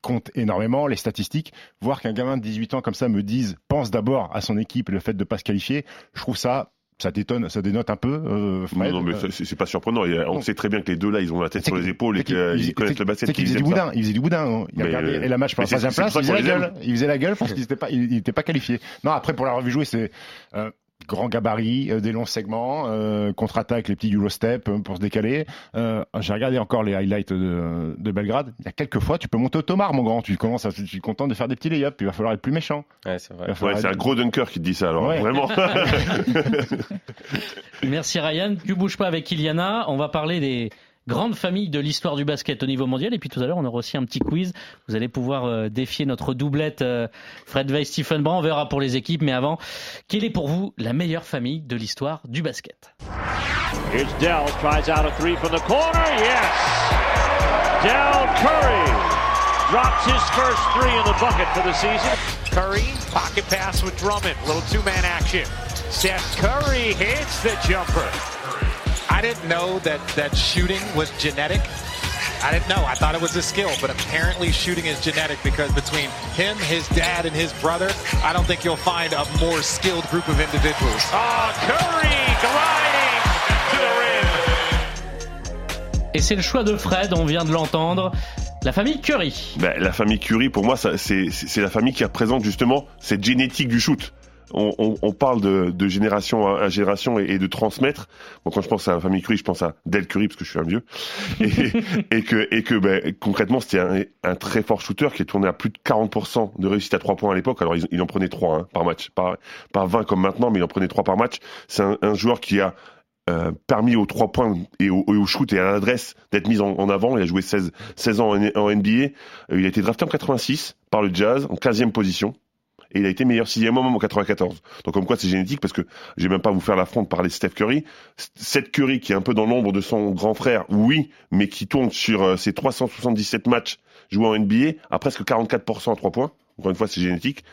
compte énormément, les statistiques, voir qu'un gamin de 18 ans comme ça me dise pense d'abord à son équipe et le fait de pas se qualifier, je trouve ça ça détonne, ça dénote un peu. euh, Fred.
Non, non, mais
Euh,
c'est pas surprenant. A- on
non.
sait très bien que les deux là, ils ont la tête sur les épaules et qu'ils
il-
connaissent le basket.
c'est qu'il
qu'ils
faisait du boudin, il faisait du boudin. hein.
Euh,
et la match pour la troisième place,
pour
il
ça
faisait la gueule. Il faisait la gueule parce qu'il n'était pas, il, il était pas qualifié. Non, après pour l'avoir vu jouer, c'est euh, grand gabarit, euh, des longs segments, euh, contre-attaque, les petits Eurostep euh, pour se décaler. Euh, J'ai regardé encore les highlights de, de Belgrade. Il y a quelques fois, tu peux monter au Tomar, mon grand. Tu commences, à, tu es content de faire des petits lay-ups. Il va falloir être plus méchant.
Ouais, c'est vrai.
Ouais, c'est
être-
un gros dunker qui te dit ça, alors.
Ouais.
Vraiment. (laughs)
Merci Ryan. Tu bouges pas avec Iliana. On va parler des grandes familles de l'histoire du basket au niveau mondial. Et puis tout à l'heure, on aura aussi un petit quiz. Vous allez pouvoir euh, défier notre doublette euh, Fred Weiss, Stephen Brand. On verra pour les équipes. Mais avant, quelle est pour vous la meilleure famille de l'histoire du basket?
Here's Dell, tries out a three from the corner. Yes! Dell Curry drops his first three in the bucket for the season. Curry, pocket pass with Drummond, little two-man action. Steph Curry hits the jumper.
I didn't know that that shooting was genetic. I didn't know. I thought it was a skill, but apparently shooting is genetic because between him, his dad, and his brother, I don't think you'll find a more skilled group of individuals.
Oh, Curry gliding to the rim.
Et c'est le choix de Fred. On vient de l'entendre. La famille Curry.
Ben, la famille Curie, pour moi, c'est la famille qui représente justement cette génétique du shoot. On, on, on parle de, de génération à, génération et, de transmettre. Bon, quand je pense à la famille Curie, je pense à Del Curry parce que je suis un vieux. Et, (laughs) et que, et que ben, concrètement, c'était un, un très fort shooter qui est tourné à plus de 40% de réussite à 3 points à l'époque. Alors, il, en prenait 3 hein, par match. Pas, pas 20 comme maintenant, mais il en prenait 3 par match. C'est un, un joueur qui a euh, permis aux trois points et au, et shoot et à l'adresse d'être mis en, en avant. Il a joué 16, 16 ans en, en NBA. Euh, il a été drafté en 86 par le Jazz, en 15e position. Et il a été meilleur sixième homme en 94. Donc comme quoi c'est génétique parce que je vais même pas vous faire l'affront de parler de Steph Curry. Seth Curry qui est un peu dans l'ombre de son grand frère, oui, mais qui tourne sur euh, ses 377 matchs joués en NBA à presque 44% à trois points. Encore une fois c'est génétique.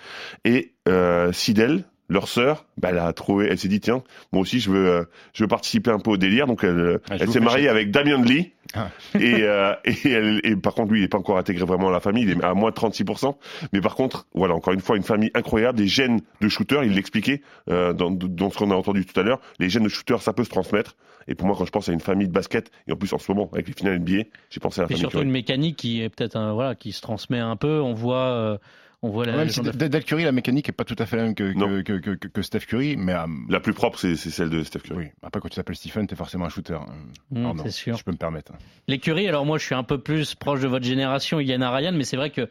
Et euh, Sidel, leur sœur, bah, elle a trouvé, elle s'est dit tiens, moi aussi je veux, euh, je veux participer un peu au délire. Donc elle,
Ah, je
elle s'est mariée avec Damien Lee. (laughs) Et, euh, et, elle- et par contre lui, il n'est pas encore intégré vraiment à la famille, il est à moins de 36%. Mais par contre, voilà, encore une fois, une famille incroyable, des gènes de shooter. Il l'expliquait euh, dans, dans ce qu'on a entendu tout à l'heure. Les gènes de shooter, ça peut se transmettre. Et pour moi, quand je pense à une famille de basket, et en plus en ce moment avec les finales NBA, j'ai pensé à la
Et
famille.
surtout
Curry.
une mécanique qui est peut-être un- voilà qui se transmet un peu. On voit euh, on voit la
Même si Del Curry, la mécanique est pas tout à fait la même que, que, que, que- que- que Steph Curry, mais euh,
La plus propre, c'est celle de Steph Curry.
oui. Après, quand tu t'appelles Stephen, t'es forcément un shooter. hein.
Mm,
Pardon,
c'est sûr.
Je peux me permettre.
Les Curry, alors moi je suis un peu plus proche de votre génération, Yana Ryan, mais c'est vrai que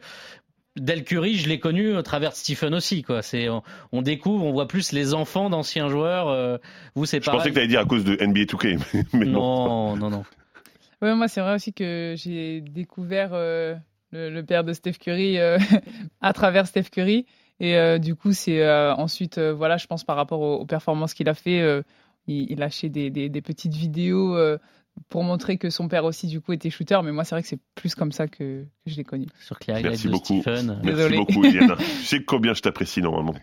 Del Curry, je l'ai connu au travers de Stephen aussi. Quoi. C'est, on, on découvre, on voit plus les enfants d'anciens joueurs. euh, vous, c'est
Je
pareil.
pensais que tu allais dire à cause de NBA 2K, mais, (laughs) mais non.
Non, non, non.
Ouais, moi, c'est vrai aussi que j'ai découvert euh, le, le père de Steph Curry euh, (laughs) à travers Steph Curry. Et euh, du coup, c'est euh, ensuite, euh, voilà, je pense par rapport aux, aux performances qu'il a fait, euh, il, il lâchait des, des, des petites vidéos euh, pour montrer que son père aussi, du coup, était shooter. Mais moi, c'est vrai que c'est plus comme ça que, que je l'ai connu.
Sur highlights
Merci beaucoup.
Stephen.
Merci
Désolé.
beaucoup, Iliana. tu sais (laughs) combien je t'apprécie normalement.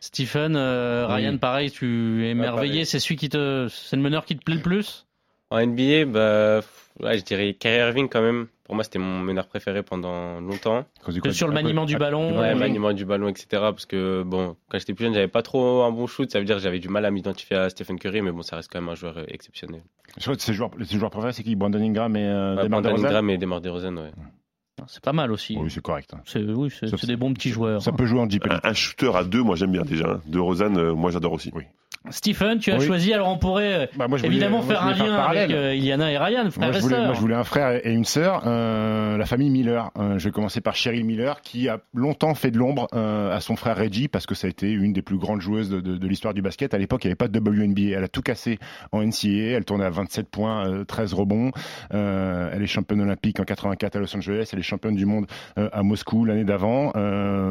Stephen, euh,
Oui.
Ryan, pareil, tu es émerveillé.
pareil.
C'est celui qui te, c'est le meneur qui te plaît le plus?
En NBA, bah, ouais, je dirais Kyrie Irving quand même. Pour moi, c'était mon meneur préféré pendant longtemps.
Que sur le maniement du ballon.
Ouais, maniement du ballon, etc. Parce que, bon, quand j'étais plus jeune, j'avais pas trop un bon shoot. Ça veut dire que j'avais du mal à m'identifier à Stephen Curry, mais bon, ça reste quand même un joueur euh, exceptionnel.
Je crois que ses joueurs, ses joueurs préférés, c'est qui? Brandon Ingram et euh,
Ouais,
Demar
Brandon Ingram et Demar DeRozan, ouais.
C'est pas mal aussi.
Oui, c'est correct. hein.
C'est, oui, des bons petits joueurs.
Ça peut jouer en Jeep.
Un, un shooter à deux, moi j'aime bien déjà. hein. De Rosanne, euh, moi j'adore aussi.
Oui.
Stephen, tu as
Oui.
choisi, alors on pourrait euh,
Bah, moi, je voulais-
évidemment faire un lien avec euh, Iliana et Ryan,
Moi je, voulais,
sœurs.
moi, je voulais un frère et une sœur, euh, la famille Miller. Euh, je vais commencer par Cheryl Miller, qui a longtemps fait de l'ombre à son frère Reggie, parce que ça a été une des plus grandes joueuses de, de- de l'histoire du basket. À l'époque, il n'y avait pas de WNBA. Elle a tout cassé en NCAA. Elle tournait à 27 points, euh, 13 rebonds. Elle est championne olympique en 84 à Los Angeles. Elle est championne du monde à Moscou l'année d'avant.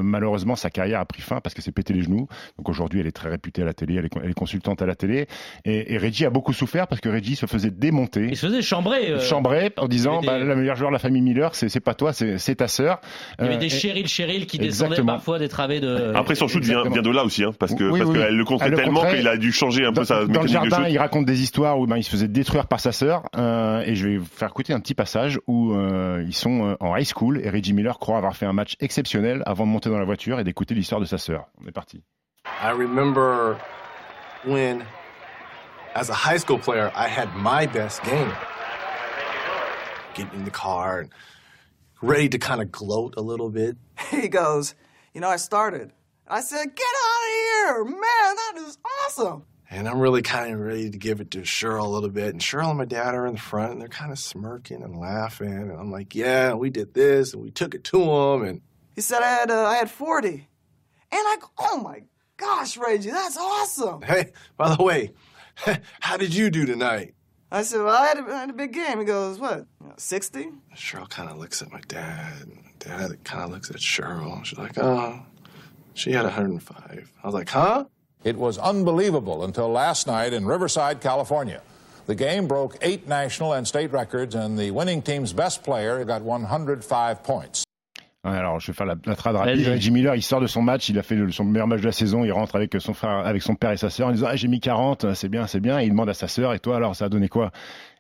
Malheureusement, sa carrière a pris fin parce qu'elle s'est pété les genoux. Donc aujourd'hui, elle est très réputée à la télé. Elle est, elle est consultante à la télé. Et, et Reggie a beaucoup souffert parce que Reggie se faisait démonter
Il se faisait chambrer. euh,
chambrer en disant bah, la meilleure joueur de la famille Miller c'est pas toi c'est ta sœur
Il y avait
Euh,
des Cheryl Cheryl qui descendaient
Exactement.
parfois des travées de.
Après, son shoot vient, de là aussi, hein, parce que
Oui,
parce
oui,
qu'elle
oui.
le comptait
Elle le
tellement qu'il a dû changer un peu sa
dans le jardin, il raconte des histoires où ben, il se faisait détruire par sa sœur. euh, et je vais vous faire écouter un petit passage où euh, ils sont en high school et Reggie Miller croit avoir fait un match exceptionnel avant de monter dans la voiture et d'écouter l'histoire de sa sœur. On est parti.
I remember when, as a high school player, I had my best game. Getting in the car and ready to kind of gloat a little bit. (laughs)
He goes, You know, I started. I said, Get out of here! Man, that is awesome!
And I'm really kind of ready to give it to Cheryl a little bit. And Cheryl and my dad are in the front and they're kind of smirking and laughing. And I'm like, Yeah, we did this and we took it to them. And
He said, I had, uh, I had 40. And I go, Oh my gosh, Reggie, that's awesome!
hey, by the way, (laughs) how did you do tonight?
I said, Well, I had a, I had a big game. He goes, What, 60?
Cheryl kind of looks at my dad. and Dad kind of looks at Cheryl. She's like, oh, she had 105. I was like, huh?
It was unbelievable until last night in Riverside, California. The game broke eight national and state records, and the winning team's best player got 105 points.
Alors, je vais faire la, la trad rapide. Reggie Miller, il sort de son match, il a fait le- son meilleur match de la saison, il rentre avec son frère, avec son père et sa sœur en disant ah, j'ai mis 40, c'est bien, c'est bien. Et il demande à sa sœur et toi alors ça a donné quoi?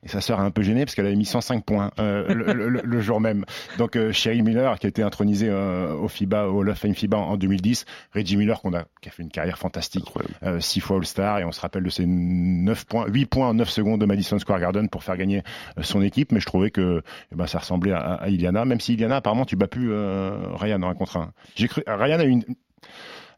Et sa sœur est un peu gênée parce qu'elle avait mis 105 points euh, le, le- le- jour même. Donc euh, Cheryl Miller qui a été intronisé euh, au FIBA, au of Fame FIBA en 2010, Reggie Miller qu'on a, qui a fait une carrière fantastique, euh, six fois All-Star et on se rappelle de ses 9 points, 8 points en 9 secondes de Madison Square Garden pour faire gagner euh, son équipe. Mais je trouvais que eh ben, ça ressemblait à, à Iliana, même si Iliana apparemment tu bats plus euh, Ryan en un contre un. J'ai cru, Ryan a une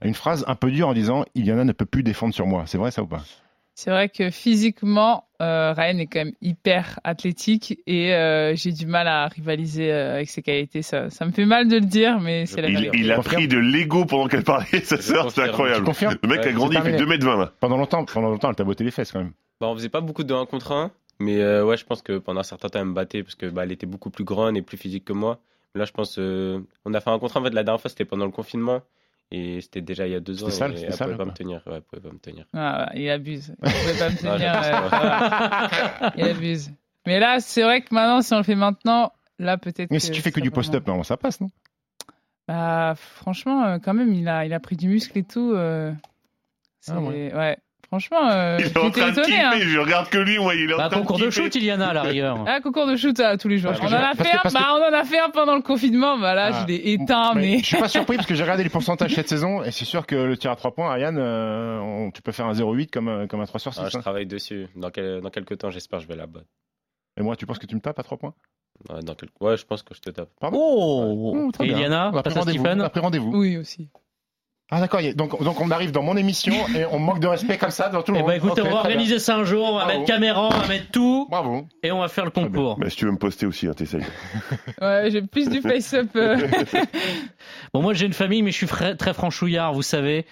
a une phrase un peu dure en disant Iliana ne peut plus défendre sur moi. C'est vrai ça ou pas?
C'est vrai que physiquement, euh, Ryan est quand même hyper athlétique et euh, j'ai du mal à rivaliser euh, avec ses qualités. Ça, ça me fait mal de le dire, mais c'est la
Il,
vérité.
il a pris de l'ego pendant qu'elle parlait, sa sœur, c'est incroyable. Le mec a grandi, il fait
terminé.
2m20 là.
Pendant longtemps, pendant longtemps, elle t'a botté les fesses quand même.
Bah, on faisait pas beaucoup de 1 contre 1, mais euh, ouais, je pense que pendant un certain temps, elle me battait parce que bah, était beaucoup plus grande et plus physique que moi. Mais là, je pense, euh, on a fait un contre 1 en fait, la dernière fois, c'était pendant le confinement. Et c'était déjà il y a deux ans.
C'était sale,
et elle pouvait pas
quoi.
me tenir. Ouais, elle pouvait pas me tenir.
Ah, il abuse. Il pouvait pas me
Ah,
tenir. voilà. Il abuse. Mais là, c'est vrai que maintenant, si on le fait maintenant, là, peut-être.
Mais si tu fais que
ça
du post-up, normalement ça passe, non?
Bah, franchement, euh, quand même, il a, il a pris du muscle et tout. euh, c'est-
Ah ouais.
ouais. Franchement, euh,
Il est en train de
étonné.
kiffer,
hein.
je regarde que lui, moi, il est en
Bah,
train de
concours de
kiffer.
shoot, Iliana, à la rigueur.
Ah, concours de shoot euh, tous les jours.
Parce que
On en a fait un, bah, on en a fait un pendant le confinement. Bah là,
Ah.
je l'ai éteint,
Mais
mais.
Je suis pas surpris parce que j'ai regardé les pourcentages (laughs) cette saison et c'est sûr que le tir à 3 points, Ariane, euh, on- tu peux faire un 0,8 comme, un- comme un 3 sur 6.
Ah, je travaille dessus. Dans, quel- dans quelques temps, j'espère que je vais la battre.
Et moi, tu penses que tu me tapes à 3 points?
Ouais, dans quel- ouais, je pense que je te tape.
Pardon?
Oh,
Oh, très
Et
bien.
Iliana,
On a pris
passe à
rendez-vous. A pris rendez-vous.
Oui, aussi.
Ah d'accord, donc, donc on arrive dans mon émission (laughs) et on manque de respect comme ça dans tout le
Eh
monde.
ben écoutez, on va organiser ça un jour, on va
Bravo.
mettre caméra, on va mettre tout,
Bravo.
et on va faire le concours.
Mais si tu veux me poster aussi, hein, t'essayes. (laughs)
Ouais, j'ai plus du face-up. euh. (laughs)
Bon, moi j'ai une famille, mais je suis frais- très franchouillard, vous savez.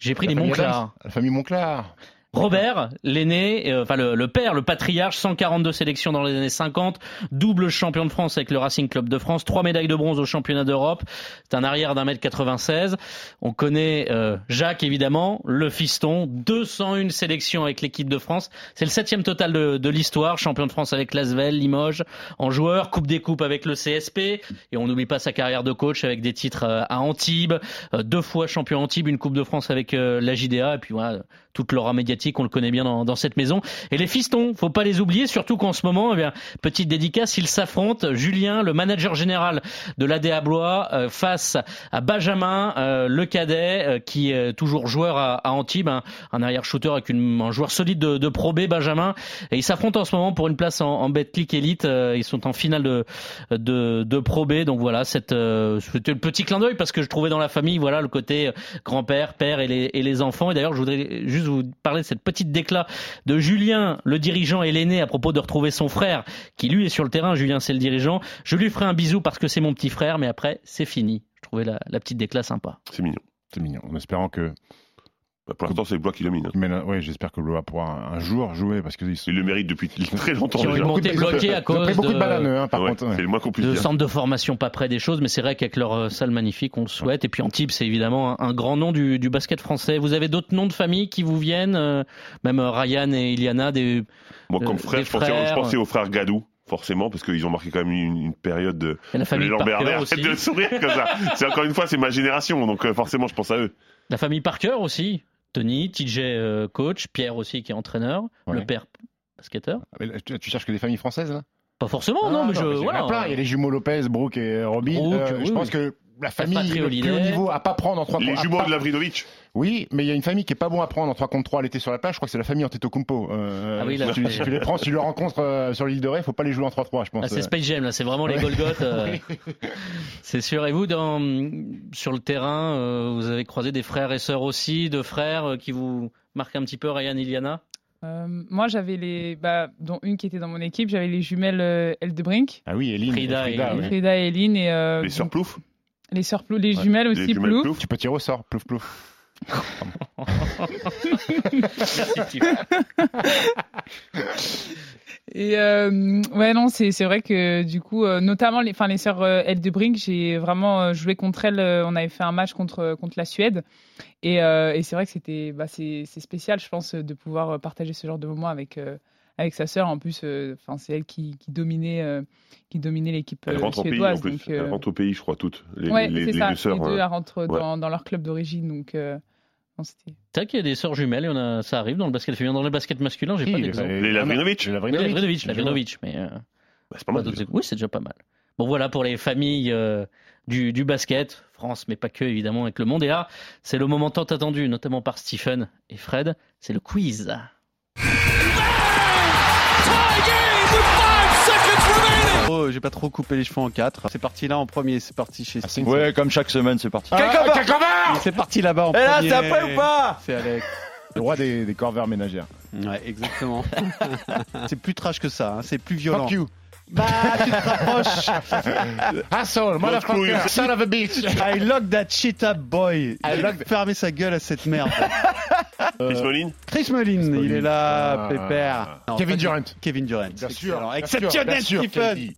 J'ai pris
La
les Monclar.
La famille Monclar.
Robert, l'aîné, euh, enfin le, père, le patriarche, 142 sélections dans les années 50, double champion de France avec le Racing Club de France, trois médailles de bronze au championnat d'Europe. C'est un arrière d'un mètre 96. On connaît euh, Jacques évidemment, le fiston, 201 sélections avec l'équipe de France. C'est le septième total de, de l'histoire, champion de France avec Lasvel, Limoges, en joueur, Coupe des Coupes avec le CSP, et on n'oublie pas sa carrière de coach avec des titres euh, à Antibes, deux fois champion Antibes, une Coupe de France avec la JDA, et puis voilà, toute l'aura médiatique, on le connaît bien dans, dans cette maison. Et les fistons, faut pas les oublier, surtout qu'en ce moment, eh bien, petite dédicace, ils s'affrontent. Julien, le manager général de l'ADA Blois, euh, face à Benjamin, euh, le cadet, euh, qui est toujours joueur à, à Antibes, un, un arrière-shooter avec une, un joueur solide de, de Pro B, Benjamin. Et ils s'affrontent en ce moment pour une place en, en Betclic Elite. Euh, ils sont en finale de, de, de Pro B. Donc voilà, euh, c'était le petit clin d'œil parce que je trouvais dans la famille, voilà, le côté grand-père, père et les, et les enfants. Et d'ailleurs, je voudrais juste vous parler de cette petite déclat de Julien, le dirigeant et l'aîné, à propos de retrouver son frère, qui lui est sur le terrain. Julien, c'est le dirigeant. Je lui ferai un bisou parce que c'est mon petit frère, mais après, c'est fini. Je trouvais la, la petite déclat sympa.
C'est mignon.
C'est mignon. En espérant que.
Bah, pour l'instant, c'est le Blois qui domine.
Oui, j'espère que le Blois pourra un, jour jouer parce qu'ils
Il le mérite depuis très longtemps.
Qui ont montée bloquée à
Ils ont pris
cause
beaucoup de
de-
bananes, hein, par
Ouais,
contre. ouais.
C'est le moins qu'on puisse
de
dire.
centre de formation pas près des choses, mais c'est vrai qu'avec leur euh, salle magnifique, on le souhaite. Et puis Antibes, c'est évidemment un, un grand nom du, du basket français. Vous avez d'autres noms de famille qui vous viennent, euh, même euh, Ryan et Iliana, des,
Moi, comme frère, je pensais, je pensais aux frères Gadou. Forcément, parce qu'ils ont marqué quand même une, une période de,
Et la famille. Parker aussi.
de sourire comme ça. C'est encore une fois, c'est ma génération, donc forcément, je pense à eux.
La famille Parker aussi. Tony, TJ euh, coach, Pierre aussi qui est entraîneur,
Ouais.
le père basketteur.
Ah, mais Tu, tu cherches que des familles françaises là?
Pas forcément,
Ah,
non, mais je.
parce qu'il y en a
voilà.
plein. Il y a les jumeaux Lopez, Brooke et.
Brooke,
Euh,
oui,
je pense
oui.
que la famille
Patrick
le plus haut niveau à pas prendre en 3
Les jumeaux de Lavridovic.
Oui, mais il y a une famille qui est pas bon à prendre en 3 contre 3 l'été sur la plage. Je crois que c'est la famille Antetokounmpo. Euh,
Ah oui,
si,
là,
tu, si tu les prends, si tu les rencontres euh, sur l'île de Ré, faut pas les jouer en 3-3, je pense.
Ah, c'est
Euh,
Space Jam, là, c'est vraiment les. Golgoth. euh, (laughs) c'est sûr. Et vous, dans, sur le terrain, euh, vous avez croisé des frères et sœurs aussi, deux frères euh, qui vous marquent un petit peu, Ryan et Iliana?
Euh, moi, j'avais les, bah, dont une qui était dans mon équipe, j'avais les jumelles euh, Eldebrinck,
Ah oui, Eline.
Frida et-.
Frida et Eline, et euh,
Les sœurs Plouf.
Les sœurs Plouf, les jumelles
Les
aussi
jumelles
Plouf.
Plouf.
Tu peux tirer au sort, plouf plouf. (laughs)
Et euh, ouais, non, c'est c'est vrai que du coup, euh, notamment les, enfin les sœurs euh, Eldebrink, j'ai vraiment euh, joué contre elles. euh, on avait fait un match contre contre la Suède, et, euh, et c'est vrai que c'était, bah, c'est c'est spécial, je pense, de pouvoir partager ce genre de moment avec euh, avec sa sœur. En plus, euh, enfin c'est elle qui, qui dominait euh, qui dominait l'équipe
Elles
euh,
rentrent au pays, en
suédoise.
plus.
donc,
Elles rentrent au pays, je crois, toutes. Les,
ouais,
les,
c'est
les
ça.
deux sœurs.
les deux
euh,
elles rentrent
ouais.
dans, dans leur club d'origine, donc. euh,
C'est vrai qu'il y a des sœurs jumelles, et on a, ça arrive dans le basket féminin. Dans le basket masculin, j'ai
Si,
pas d'exemple.
Les Lavrinovic.
Les
Oui,
Lavrinovic.
Lavrinovic,
Les
Lavrinovic, mais euh,
Bah, c'est pas mal.
Oui, c'est déjà pas mal. Bon, voilà pour les familles euh, du, du basket, France, mais pas que, évidemment, avec le monde. Et là, c'est le moment tant attendu, notamment par Stephen et Fred, c'est le quiz.
Oh, j'ai pas trop coupé les cheveux en quatre. C'est parti là en premier, c'est parti chez
Ah, une
Ouais, comme chaque semaine, c'est parti.
Ah,
C'est parti là-bas en
Et là,
premier.
c'est après ou pas
C'est Alex.
Le roi des, des corvères ménagères.
Ouais, exactement. (laughs) c'est plus trash que ça, hein, c'est plus violent.
Fuck you.
Bah, tu te rapproches. (laughs)
Asshole, motherfucker, son of a bitch.
I lock that shit up, boy.
I lock-
Fermez sa gueule à cette merde. (laughs)
Chris Molin.
Chris Mullin, il est là,
Ah.
pépère. Non,
Kevin Durant.
Kevin Durant.
Bien sûr.
Exceptionnel,
bien sûr,
Stephen.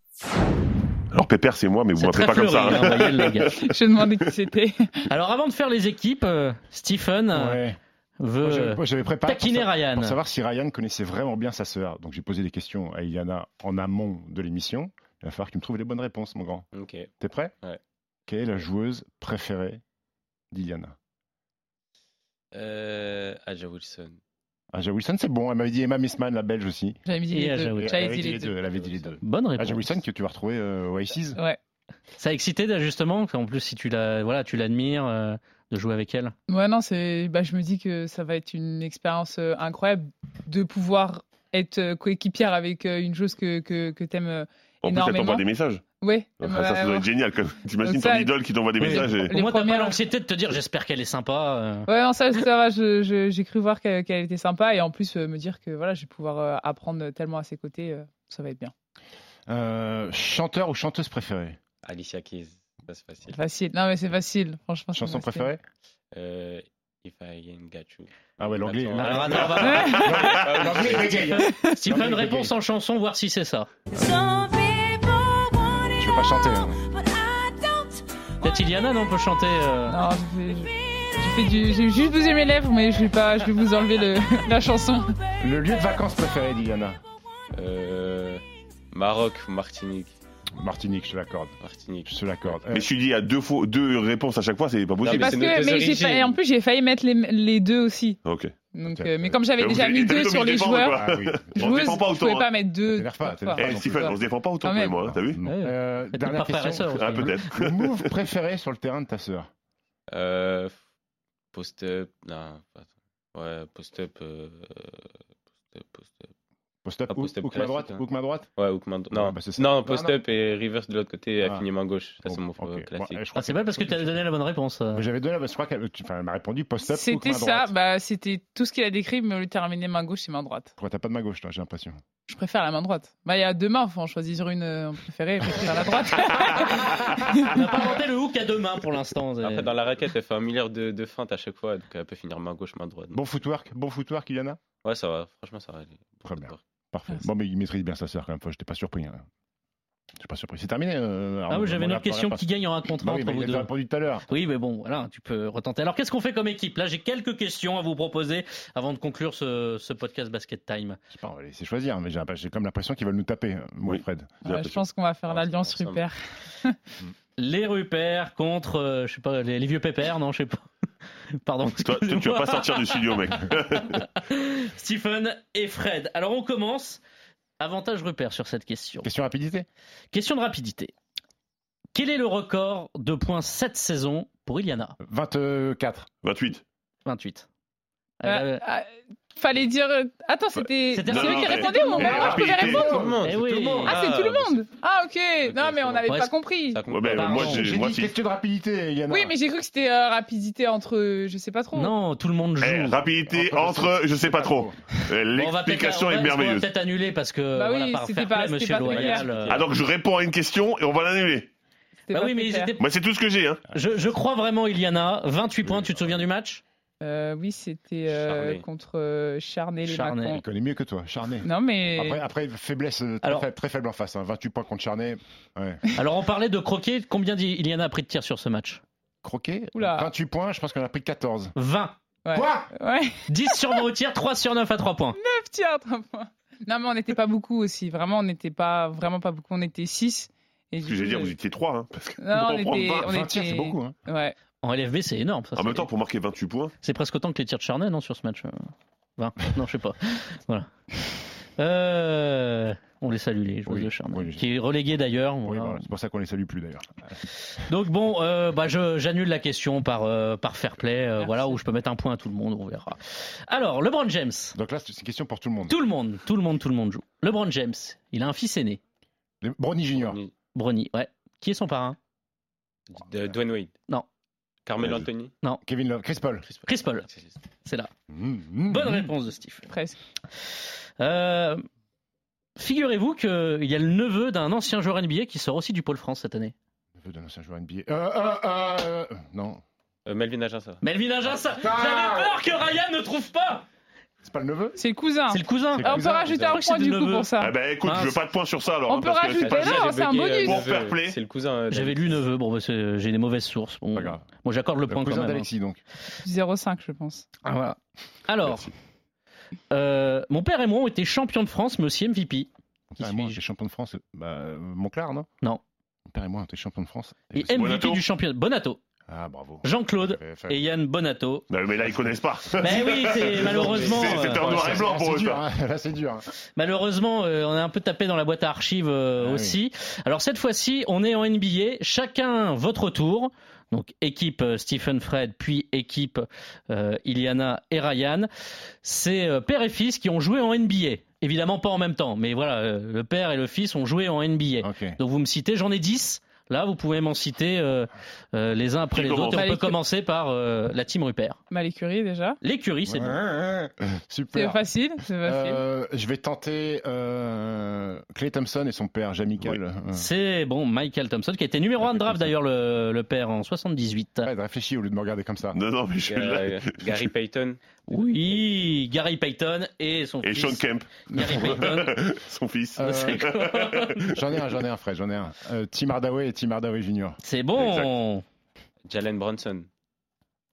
Alors, Pépère, c'est moi, mais vous
C'est
m'appelez pas comme ça.
hein,
hein. (laughs)
Je demandais qui c'était. (laughs)
Alors, avant de faire les équipes, euh, Stephen euh,
Ouais.
Veut
j'avais- moi, j'avais préparé pour,
taquiner Ryan.
pour savoir si Ryan connaissait vraiment bien sa sœur. Donc j'ai posé des questions à Iliana en amont de l'émission. Il va falloir qu'il me trouve les bonnes réponses, mon grand.
Ok.
T'es prêt?
Ouais.
Quelle est la joueuse préférée d'Iliana?
Euh, Aja Wilson.
Aja Wilson, c'est bon. Elle m'avait dit Emma Missman, la belge aussi.
J'avais dit les deux. J'avais
Elle avait
dit les deux.
Elle avait dit les deux.
Bonne réponse.
Aja Wilson que tu vas retrouver euh, au Aces.
Ouais.
Ça a excité justement. En plus, si tu la, voilà, tu l'admires, euh, de jouer avec elle.
Ouais, non, c'est. Bah, je me dis que ça va être une expérience euh, incroyable de pouvoir être euh, coéquipière avec euh, une chose que, que, que t'aimes euh,
En plus, elle t'envoie des messages.
Ouais.
ça, ça doit être génial. quand même. T'imagines ton idole qui t'envoie des
Oui.
messages. Et...
Moins, t'as pas l'anxiété de te dire j'espère qu'elle est sympa. euh.
Ouais, non, ça, ça va. J'ai cru voir qu'elle était sympa et en plus euh, me dire que voilà, je vais pouvoir euh, apprendre tellement à ses côtés, euh, ça va être bien.
Euh, chanteur ou chanteuse préférée
Alicia Keys. C'est facile.
Facile. Non, mais c'est facile. Franchement,
Chanson
facile.
préférée
Euh, If I Ain't Got You.
Ah ouais, l'anglais. Hein.
Stephen,
L'anglais
réponse en chanson, voir si c'est ça.
Pas chanter. hein.
Peut-être Iliana, non, on peut chanter. euh,
Non, j'ai fait- j'ai fait du, j'ai juste bougé mes lèvres, mais je vais pas, je vais vous enlever le, (laughs) la chanson.
Le lieu de vacances préféré d'Iliana
Euh, Maroc ou Martinique.
Martinique, je te l'accorde.
Martinique.
Je te l'accorde.
Mais si tu dis à deux, fois, deux réponses à chaque fois, c'est pas
mais
possible.
Parce
c'est
que,
nos deux
mais j'ai failli, en plus, j'ai failli mettre les, les deux aussi.
Ok.
Donc, euh, mais comme j'avais
Mais
déjà mis deux sur les joueurs.
Ah oui.
On se
joueuses,
défend pas
je pouvais
autant.
pas
hein.
mettre deux.
Pas,
Eh, Stephen, on se défend pas autant toi et moi, hein, t'as vu.
Euh, dernière
pas
question.
Ah,
hein.
peut-être.
Le move préféré sur le terrain de ta sœur
Euh, post-up. Non, pas- ouais, post-up. Euh, post-up, post-up.
Post-up,
Ah,
hook,
post-up
hook main droite
hein.
Hook main droite?
Ouais, hook main Non,
Ah, bah,
non
Non,
post-up et reverse de l'autre côté, elle
Ah.
finit main gauche. Ça,
Bon,
c'est mon
ok. Bon,
classique.
crois
Ah, c'est mal parce que tu as donné la bonne réponse. euh.
J'avais donné, je crois qu'elle m'a répondu post-up.
C'était ça,
droite.
bah, c'était tout ce qu'il a décrit, mais au lieu de terminer main gauche, c'est main droite.
Pourquoi t'as pas de main gauche, toi, j'ai l'impression
Je préfère la main droite. Bah, il y a deux mains, faut en choisir une euh, en préféré, je préfère la droite. (laughs) (laughs)
On n'a pas inventé le hook à deux mains pour l'instant.
Après, dans la raquette, elle fait un milliard de, de feintes à chaque fois, donc elle peut finir main gauche, main droite.
Bon footwork, bon footwork, Iliana
Ouais, ça va. Franchement, ça va. aller.
Très bien. Parfait.
Merci.
Bon, mais il maîtrise bien sa sœur quand même, fois, j'étais pas surpris. hein. J'étais pas surpris. C'est terminé. euh,
Ah oui, j'avais une autre question qui gagne en un contrat
Bah oui,
entre
mais
vous deux.
a répondu tout à l'heure.
Oui, mais bon, voilà, tu peux retenter. Alors, qu'est-ce qu'on fait comme équipe? Là, j'ai quelques questions à vous proposer avant de conclure ce, ce podcast Basket Time.
Je sais pas, on va laisser choisir, mais j'ai comme l'impression qu'ils veulent nous taper, moi
Oui.
et Fred.
Ouais, je pense qu'on va faire
Ah,
l'alliance Rupert. (laughs)
Les Rupert contre, euh, je sais pas, les, les vieux pépères, non, je sais pas. (laughs) Pardon.
Toi, toi, tu vas pas sortir du studio, mec. (laughs)
Stephen et Fred. Alors, on commence. Avantage Rupert sur cette question.
Question rapidité
Question de rapidité. Quel est le record de points cette saison pour Iliana?
24.
28.
28.
Euh,
Euh,
euh, fallait dire. euh, Attends, c'était.
C'était-
C'est eux qui répondaient ou moi je pouvais répondre
Tout le monde,
Eh.
Ah, c'est tout le monde Ah, ok Non, mais on n'avait pas compris.
Ben, moi, j'ai,
dit question de rapidité, Iliana.
Oui, mais j'ai cru que c'était euh, rapidité entre. euh, Je sais pas trop.
Non, tout le monde joue.
Eh, rapidité
Entre-
je sais pas trop.
Bon, on va peut-être-
L'explication est
on va
merveilleuse.
peut-être annuler parce que
Bah oui, c'était pas-
Loyal.
Ah, donc je réponds à une question et on va l'annuler.
Bah oui, mais
Moi, c'est tout ce que j'ai, hein.
je, je crois vraiment, Iliana. 28 points, tu te souviens du match?
Euh, oui, c'était euh, contre euh, Charnay les
Charnay.
Macron.
Il connaît mieux que toi, Charnay.
Non, mais.
Après, après, faiblesse euh, très,
Alors-
faible, très faible en face. hein. 28 points contre Charnay. Ouais.
Alors, on parlait de croquet. Combien d'Iliana a pris de tirs sur ce match?
Croquet?
Oula.
28 points, je pense qu'on a pris 14.
20.
Ouais.
Quoi?
Ouais,
10 sur 20 au tir, 3 sur 9 à 3 points. (laughs)
9 tirs, 3 points. Non, mais on n'était pas beaucoup aussi. Vraiment, on n'était pas vraiment pas beaucoup. On était 6. Et
Ce que j'allais dire, vous étiez 3, hein. Parce que
Non, on était-
20,
on
20 tirs, c'est beaucoup. Hein.
Ouais.
En LFB, c'est énorme. Ça,
En même temps, pour marquer 28 points.
C'est presque autant que les tirs de Charnay, non, sur ce match euh, 20 (laughs) Non, je sais pas. Voilà. Euh, on les salue, les joueurs
Oui,
de Charnay.
oui.
Qui est relégué d'ailleurs.
Oui,
voilà.
c'est pour ça qu'on les salue plus d'ailleurs. (laughs)
Donc bon, euh, bah, je- j'annule la question par, euh, par fair play, euh, voilà, où je peux mettre un point à tout le monde, on verra. Alors, LeBron James.
Donc là, c'est une question pour tout le monde.
Tout le monde, tout le monde, tout le monde joue. LeBron James, il a un fils aîné,
Bronny Junior.
Bronny, ouais. Qui est son parrain?
De Dwayne Wade.
Non.
Carmelo. Anthony.
Kevin Love. Chris Paul.
Chris Paul. C'est là.
Mmh, mmh,
Bonne réponse de Steve.
Presque.
Euh, Figurez-vous qu'il y a le neveu d'un ancien joueur NBA qui sort aussi du Pôle France cette année.
Neveu d'un ancien joueur NBA. Euh, euh, euh, euh, non.
Euh, Melvin Aginsa.
Melvin Aginsa J'avais peur que Ryan ne trouve pas
C'est pas le neveu
C'est le cousin.
C'est le cousin.
Ah, on peut rajouter un point du coup
neveu.
pour ça.
Ah ben écoute, je veux pas de points sur ça alors.
On
hein,
peut
parce que
rajouter-
c'est pas
non, c'est un bonus.
Pour
neveu,
fair play.
C'est le cousin. euh,
J'avais lu neveu, bon, bah, j'ai des mauvaises sources. Bon,
Pas grave.
bon j'accorde le
Le
point quand
cousin
même. hein.
d'Alexis donc.
0,5 je pense.
Ah, voilà. Alors, euh, mon père et moi ont été champions de France, mais aussi MVP. Qui
Ah, moi,
suis-je
j'ai champion de France. Bah, euh, Monclar, non?
Non.
Mon père et moi, on était champion de France.
Et MVP du championnat. Bonato.
Ah, bravo.
Jean-Claude et Yann Bonato.
Non, mais là, ils connaissent pas. (laughs)
Ben oui, c'est malheureusement.
C'est- C'était
euh,
en noir et blanc pour eux.
dur, hein. (laughs) Là, c'est dur. hein.
Malheureusement, euh, on a un peu tapé dans la boîte à archives euh,
Ah oui.
aussi. Alors cette fois-ci, on est en NBA. Chacun votre tour. Donc équipe Stephen Fred, puis équipe euh, Iliana et Ryan. C'est euh, père et fils qui ont joué en NBA. Évidemment pas en même temps, mais voilà, euh, le père et le fils ont joué en NBA. Donc vous me citez, j'en ai 10. Là, vous pouvez m'en citer euh, euh, les uns après les autres. Et on peut commencer par euh, la team Rupert.
Bah, l'écurie déjà.
L'écurie, c'est
Ouais,
bon.
ouais, (laughs) ouais.
C'est
Super.
facile, c'est facile.
Euh, je vais tenter euh, Clay Thompson et son père, Jamichael. Euh,
C'est bon, Michael Thompson, qui a été numéro 1 de draft d'ailleurs, le, le père en 78.
Ouais, réfléchis au lieu de me regarder comme ça.
Non, non, mais je suis là.
Gary Payton. (laughs)
Oui, Gary Payton et son
Et
fils.
Sean Kemp.
Gary (laughs) Payton.
Son fils.
Euh, j'en ai un, j'en ai un, Fred, j'en ai un. Euh, Tim Hardaway et Tim Hardaway Jr.
C'est bon.
Jalen Bronson.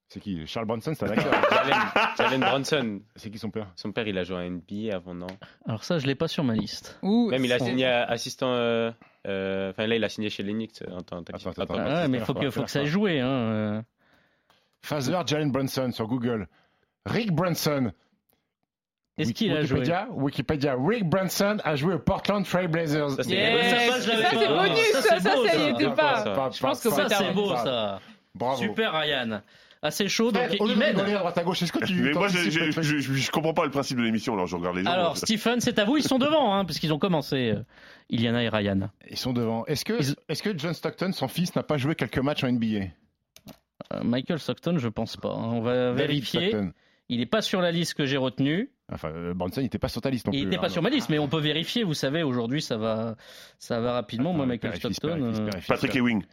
C'est qui? Charles Bronson, c'est un acteur. (laughs)
Jalen, Jalen Bronson.
c'est qui son père?
Son père, il a joué à NBA avant, non?
Alors ça, je l'ai pas sur ma liste.
Ouh,
Même il a signé à- assistant. euh, euh, Enfin, là, il a signé chez les Knicks euh, en tant que
Attends, attends,
attends,
attends.
Ah, ouais, mais il faut que, faut que ça joué. Hein. euh.
Father Jalen Brunson sur Google. Rick Brunson.
Est-ce qu'il a joué?
Wikipédia, Wikipédia. Rick Brunson a joué aux Portland Trail Blazers.
Ça, c'est-
Yes.
Ça,
bonus,
Ça,
ça,
c'est
ça,
beau,
ça y
ça.
était
Pas.
Je pense que
Ça, c'est beau, ça.
Bravo.
Super, Ryan. Assez chaud, donc
au
il mène.
à droite à gauche, est-ce que tu
Mais moi, je,
t'anticipes
je,
le truc?
je, je- je comprends pas le principe de l'émission, alors je regarde les gens.
Alors, Stephen, c'est à vous. Ils sont devant, hein, puisqu'ils ont commencé. euh, Iliana et Ryan.
Ils sont devant. Est-ce que,
Ils-
que John Stockton, son fils, n'a pas joué quelques matchs en NBA
Euh, Michael Stockton, je pense pas. hein. On va
David
vérifier.
Stockton.
Il n'est pas sur la liste que j'ai retenue.
Enfin, euh, Brunson, il n'était pas sur ta list non
Il n'était pas
hein,
sur ma liste, mais on peut vérifier. Vous savez, aujourd'hui, ça va, ça va rapidement.
Attends,
Moi, Michael Stockton. euh,
Patrick. Ewing.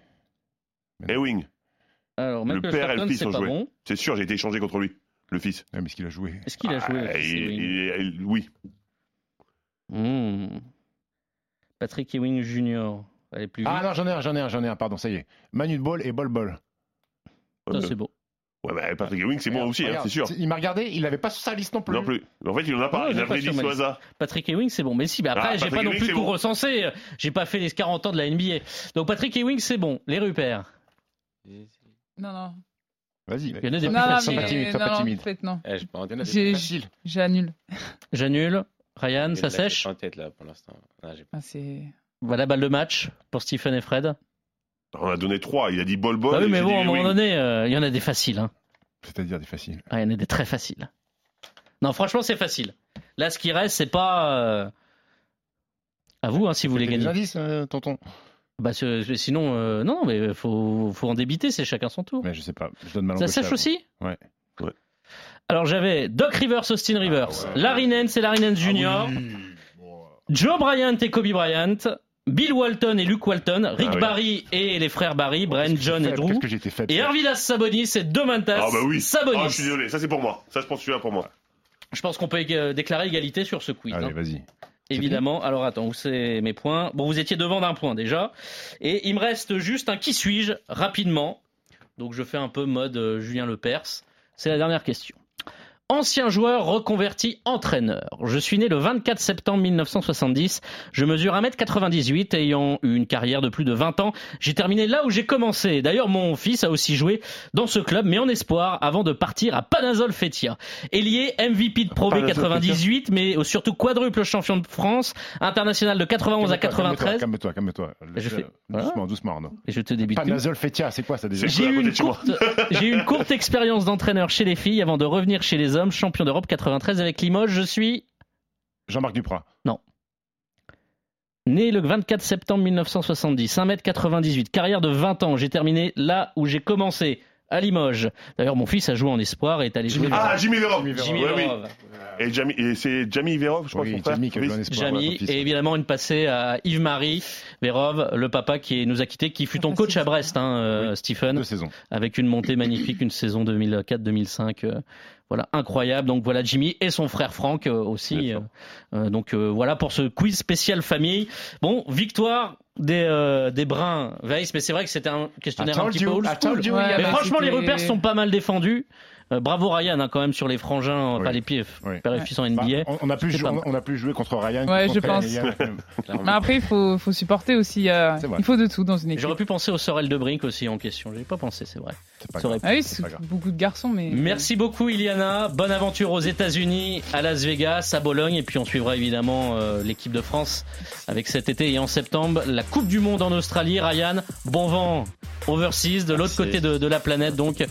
Mais
Ewing.
Alors,
Le père et le
Stockton,
fils
c'est
ont
pas
joué.
bon.
C'est sûr, j'ai été échangé contre lui. Le fils.
Ouais, mais est-ce qu'il a joué?
Est-ce qu'il a joué
Ah, Oui.
Hmm. Patrick Ewing Jr. Allez plus vite.
Ah non, j'en ai un, j'en ai un, j'en ai un, pardon, ça y est. Manu de Ball et Bol Bol.
Ça, c'est beau.
Ouais, bah, Patrick Ewing, c'est bon
Regarde,
aussi, hein, c'est sûr.
Il m'a regardé, il n'avait pas sur sa liste non plus.
Non plus. En fait, il en a pas. Il a
pas
pris
sur
10
ma
au
liste.
hasard.
Patrick Ewing, c'est bon. Mais si, mais après,
Ah,
j'ai pas non plus tout
bon.
recensé. J'ai pas fait les 40 ans de la NBA. Donc, Patrick Ewing, c'est bon. Les Rupert.
Non, non.
Vas-y.
Il y en a des
Non,
plus
non,
faciles.
Pas timide, sois
non,
pas.
Eh, en
en faciles.
J'annule.
J'annule. Ryan, ça sèche.
pas en tête là pour l'instant. Ah,
Ah, c'est.
Voilà, balle de match pour Stephen et Fred.
On a donné 3. Il a dit Bol Bol.
Bah oui, mais bon, à un moment donné, euh, il y en a des faciles. Hein.
C'est-à-dire des faciles.
Ah, il y en a des très faciles. Non, franchement, c'est facile. Là, ce qui reste, c'est pas. euh, À vous, hein, si vous voulez
C'était des
gagner.
indices, euh, tonton
Bah, ce- sinon, euh, non, non, mais faut, faut en débiter, c'est chacun son tour.
Mais je sais pas, je donne ma
Ça sèche aussi
Ouais.
Alors, j'avais Doc Rivers, Austin Rivers, Larry Nance et Larry Nance Jr., Joe Bryant et Kobe Bryant, Bill Walton et Luke Walton, Rick
Ah oui.
Barry et les frères Barry, Brian John et Drew,
Qu'est-ce que j'étais faible.
et Arvidas Sabonis et Domantas
Ah bah oui.
Sabonis.
Ah, je suis désolé. Ça, c'est pour moi. Ça, je pense celui-là pour moi.
Je pense qu'on peut euh, déclarer égalité sur ce quiz.
Allez,
hein.
vas-y.
Évidemment. Alors attends, où c'est mes points? Bon, vous étiez devant d'un point déjà. Et il me reste juste un qui suis-je rapidement. Donc je fais un peu mode euh, Julien Lepers. C'est la dernière question. Ancien joueur reconverti entraîneur. Je suis né le 24 septembre 1970. Je mesure 1m98 ayant eu une carrière de plus de 20 ans. J'ai terminé là où j'ai commencé. D'ailleurs, mon fils a aussi joué dans ce club, mais en espoir, avant de partir à Panazol Fetia. Ailier MVP de Pro B
Panazol
98, mais surtout quadruple champion de France, international de 91 à
Calme-toi,
93.
Calme-toi, calme-toi.
Fais-
Doucement, doucement, Arnaud.
Et je te débite.
Panazol Fetia, c'est quoi ça déjà
J'ai eu, une courte, j'ai eu une courte expérience d'entraîneur chez les filles avant de revenir chez les hommes, champion d'Europe 93 avec Limoges. Je suis
Jean-Marc Duprat.
Non. Né le 24 septembre 1970, 1m98, carrière de 20 ans. J'ai terminé là où j'ai commencé, à Limoges. D'ailleurs, mon fils a joué en espoir et est allé jouer.
Ah, Jimmy Verov.
Jimmy
Ouais, oui.
Verov.
Et, Jamie- et c'est Jamie Verov, je crois,
Oui,
son frère.
Jamie qui a joué en espoir. voilà, fils.
et évidemment une passée à Yves-Marie Vérov, le papa qui nous a quittés, qui fut ton coach à Brest, hein, euh, Stephen,
Deux saisons.
avec une montée magnifique, une saison 2004-2005. Voilà, incroyable. Donc voilà Jimmy et son frère Franck euh, aussi. Euh, euh, donc euh, voilà pour ce quiz spécial famille. Bon, victoire des, euh, des Bruns Weiss, mais c'est vrai que c'était un questionnaire un petit peu
you,
old
I
school.
told you,
Ouais,
mais franchement, les repères sont pas mal défendus. Euh, bravo Ryan hein, quand même sur les frangins,
Oui.
pas les pieds,
Oui.
père et fils en NBA.
Bah, on, on a plus
C'était
joué,
pas mal.
on a plus joué contre Ryan.
Ouais,
contre
je pense. (laughs) Mais après, il faut, faut supporter aussi. euh, il faut de tout dans une équipe.
J'aurais pu penser au Sorel de Brink aussi en question. J'ai pas pensé, c'est vrai. Ça aurait pu.
Ah oui, c'est beaucoup de garçons, mais.
Merci beaucoup Iliana, bonne aventure aux États-Unis, à Las Vegas, à Bologne et puis on suivra évidemment euh, l'équipe de France avec cet été et en septembre la Coupe du Monde en Australie. Ryan, bon vent overseas de l'autre côté de, de la planète donc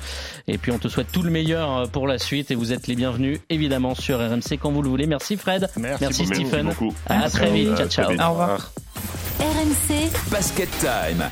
et puis on te souhaite tout le meilleur euh, pour la suite et vous êtes les bienvenus évidemment sur RMC quand vous le voulez. Merci Fred,
merci.
Stephen,
Merci beaucoup.
à très vite,
À
ciao ciao.
Au revoir.
RMC
Basket Time.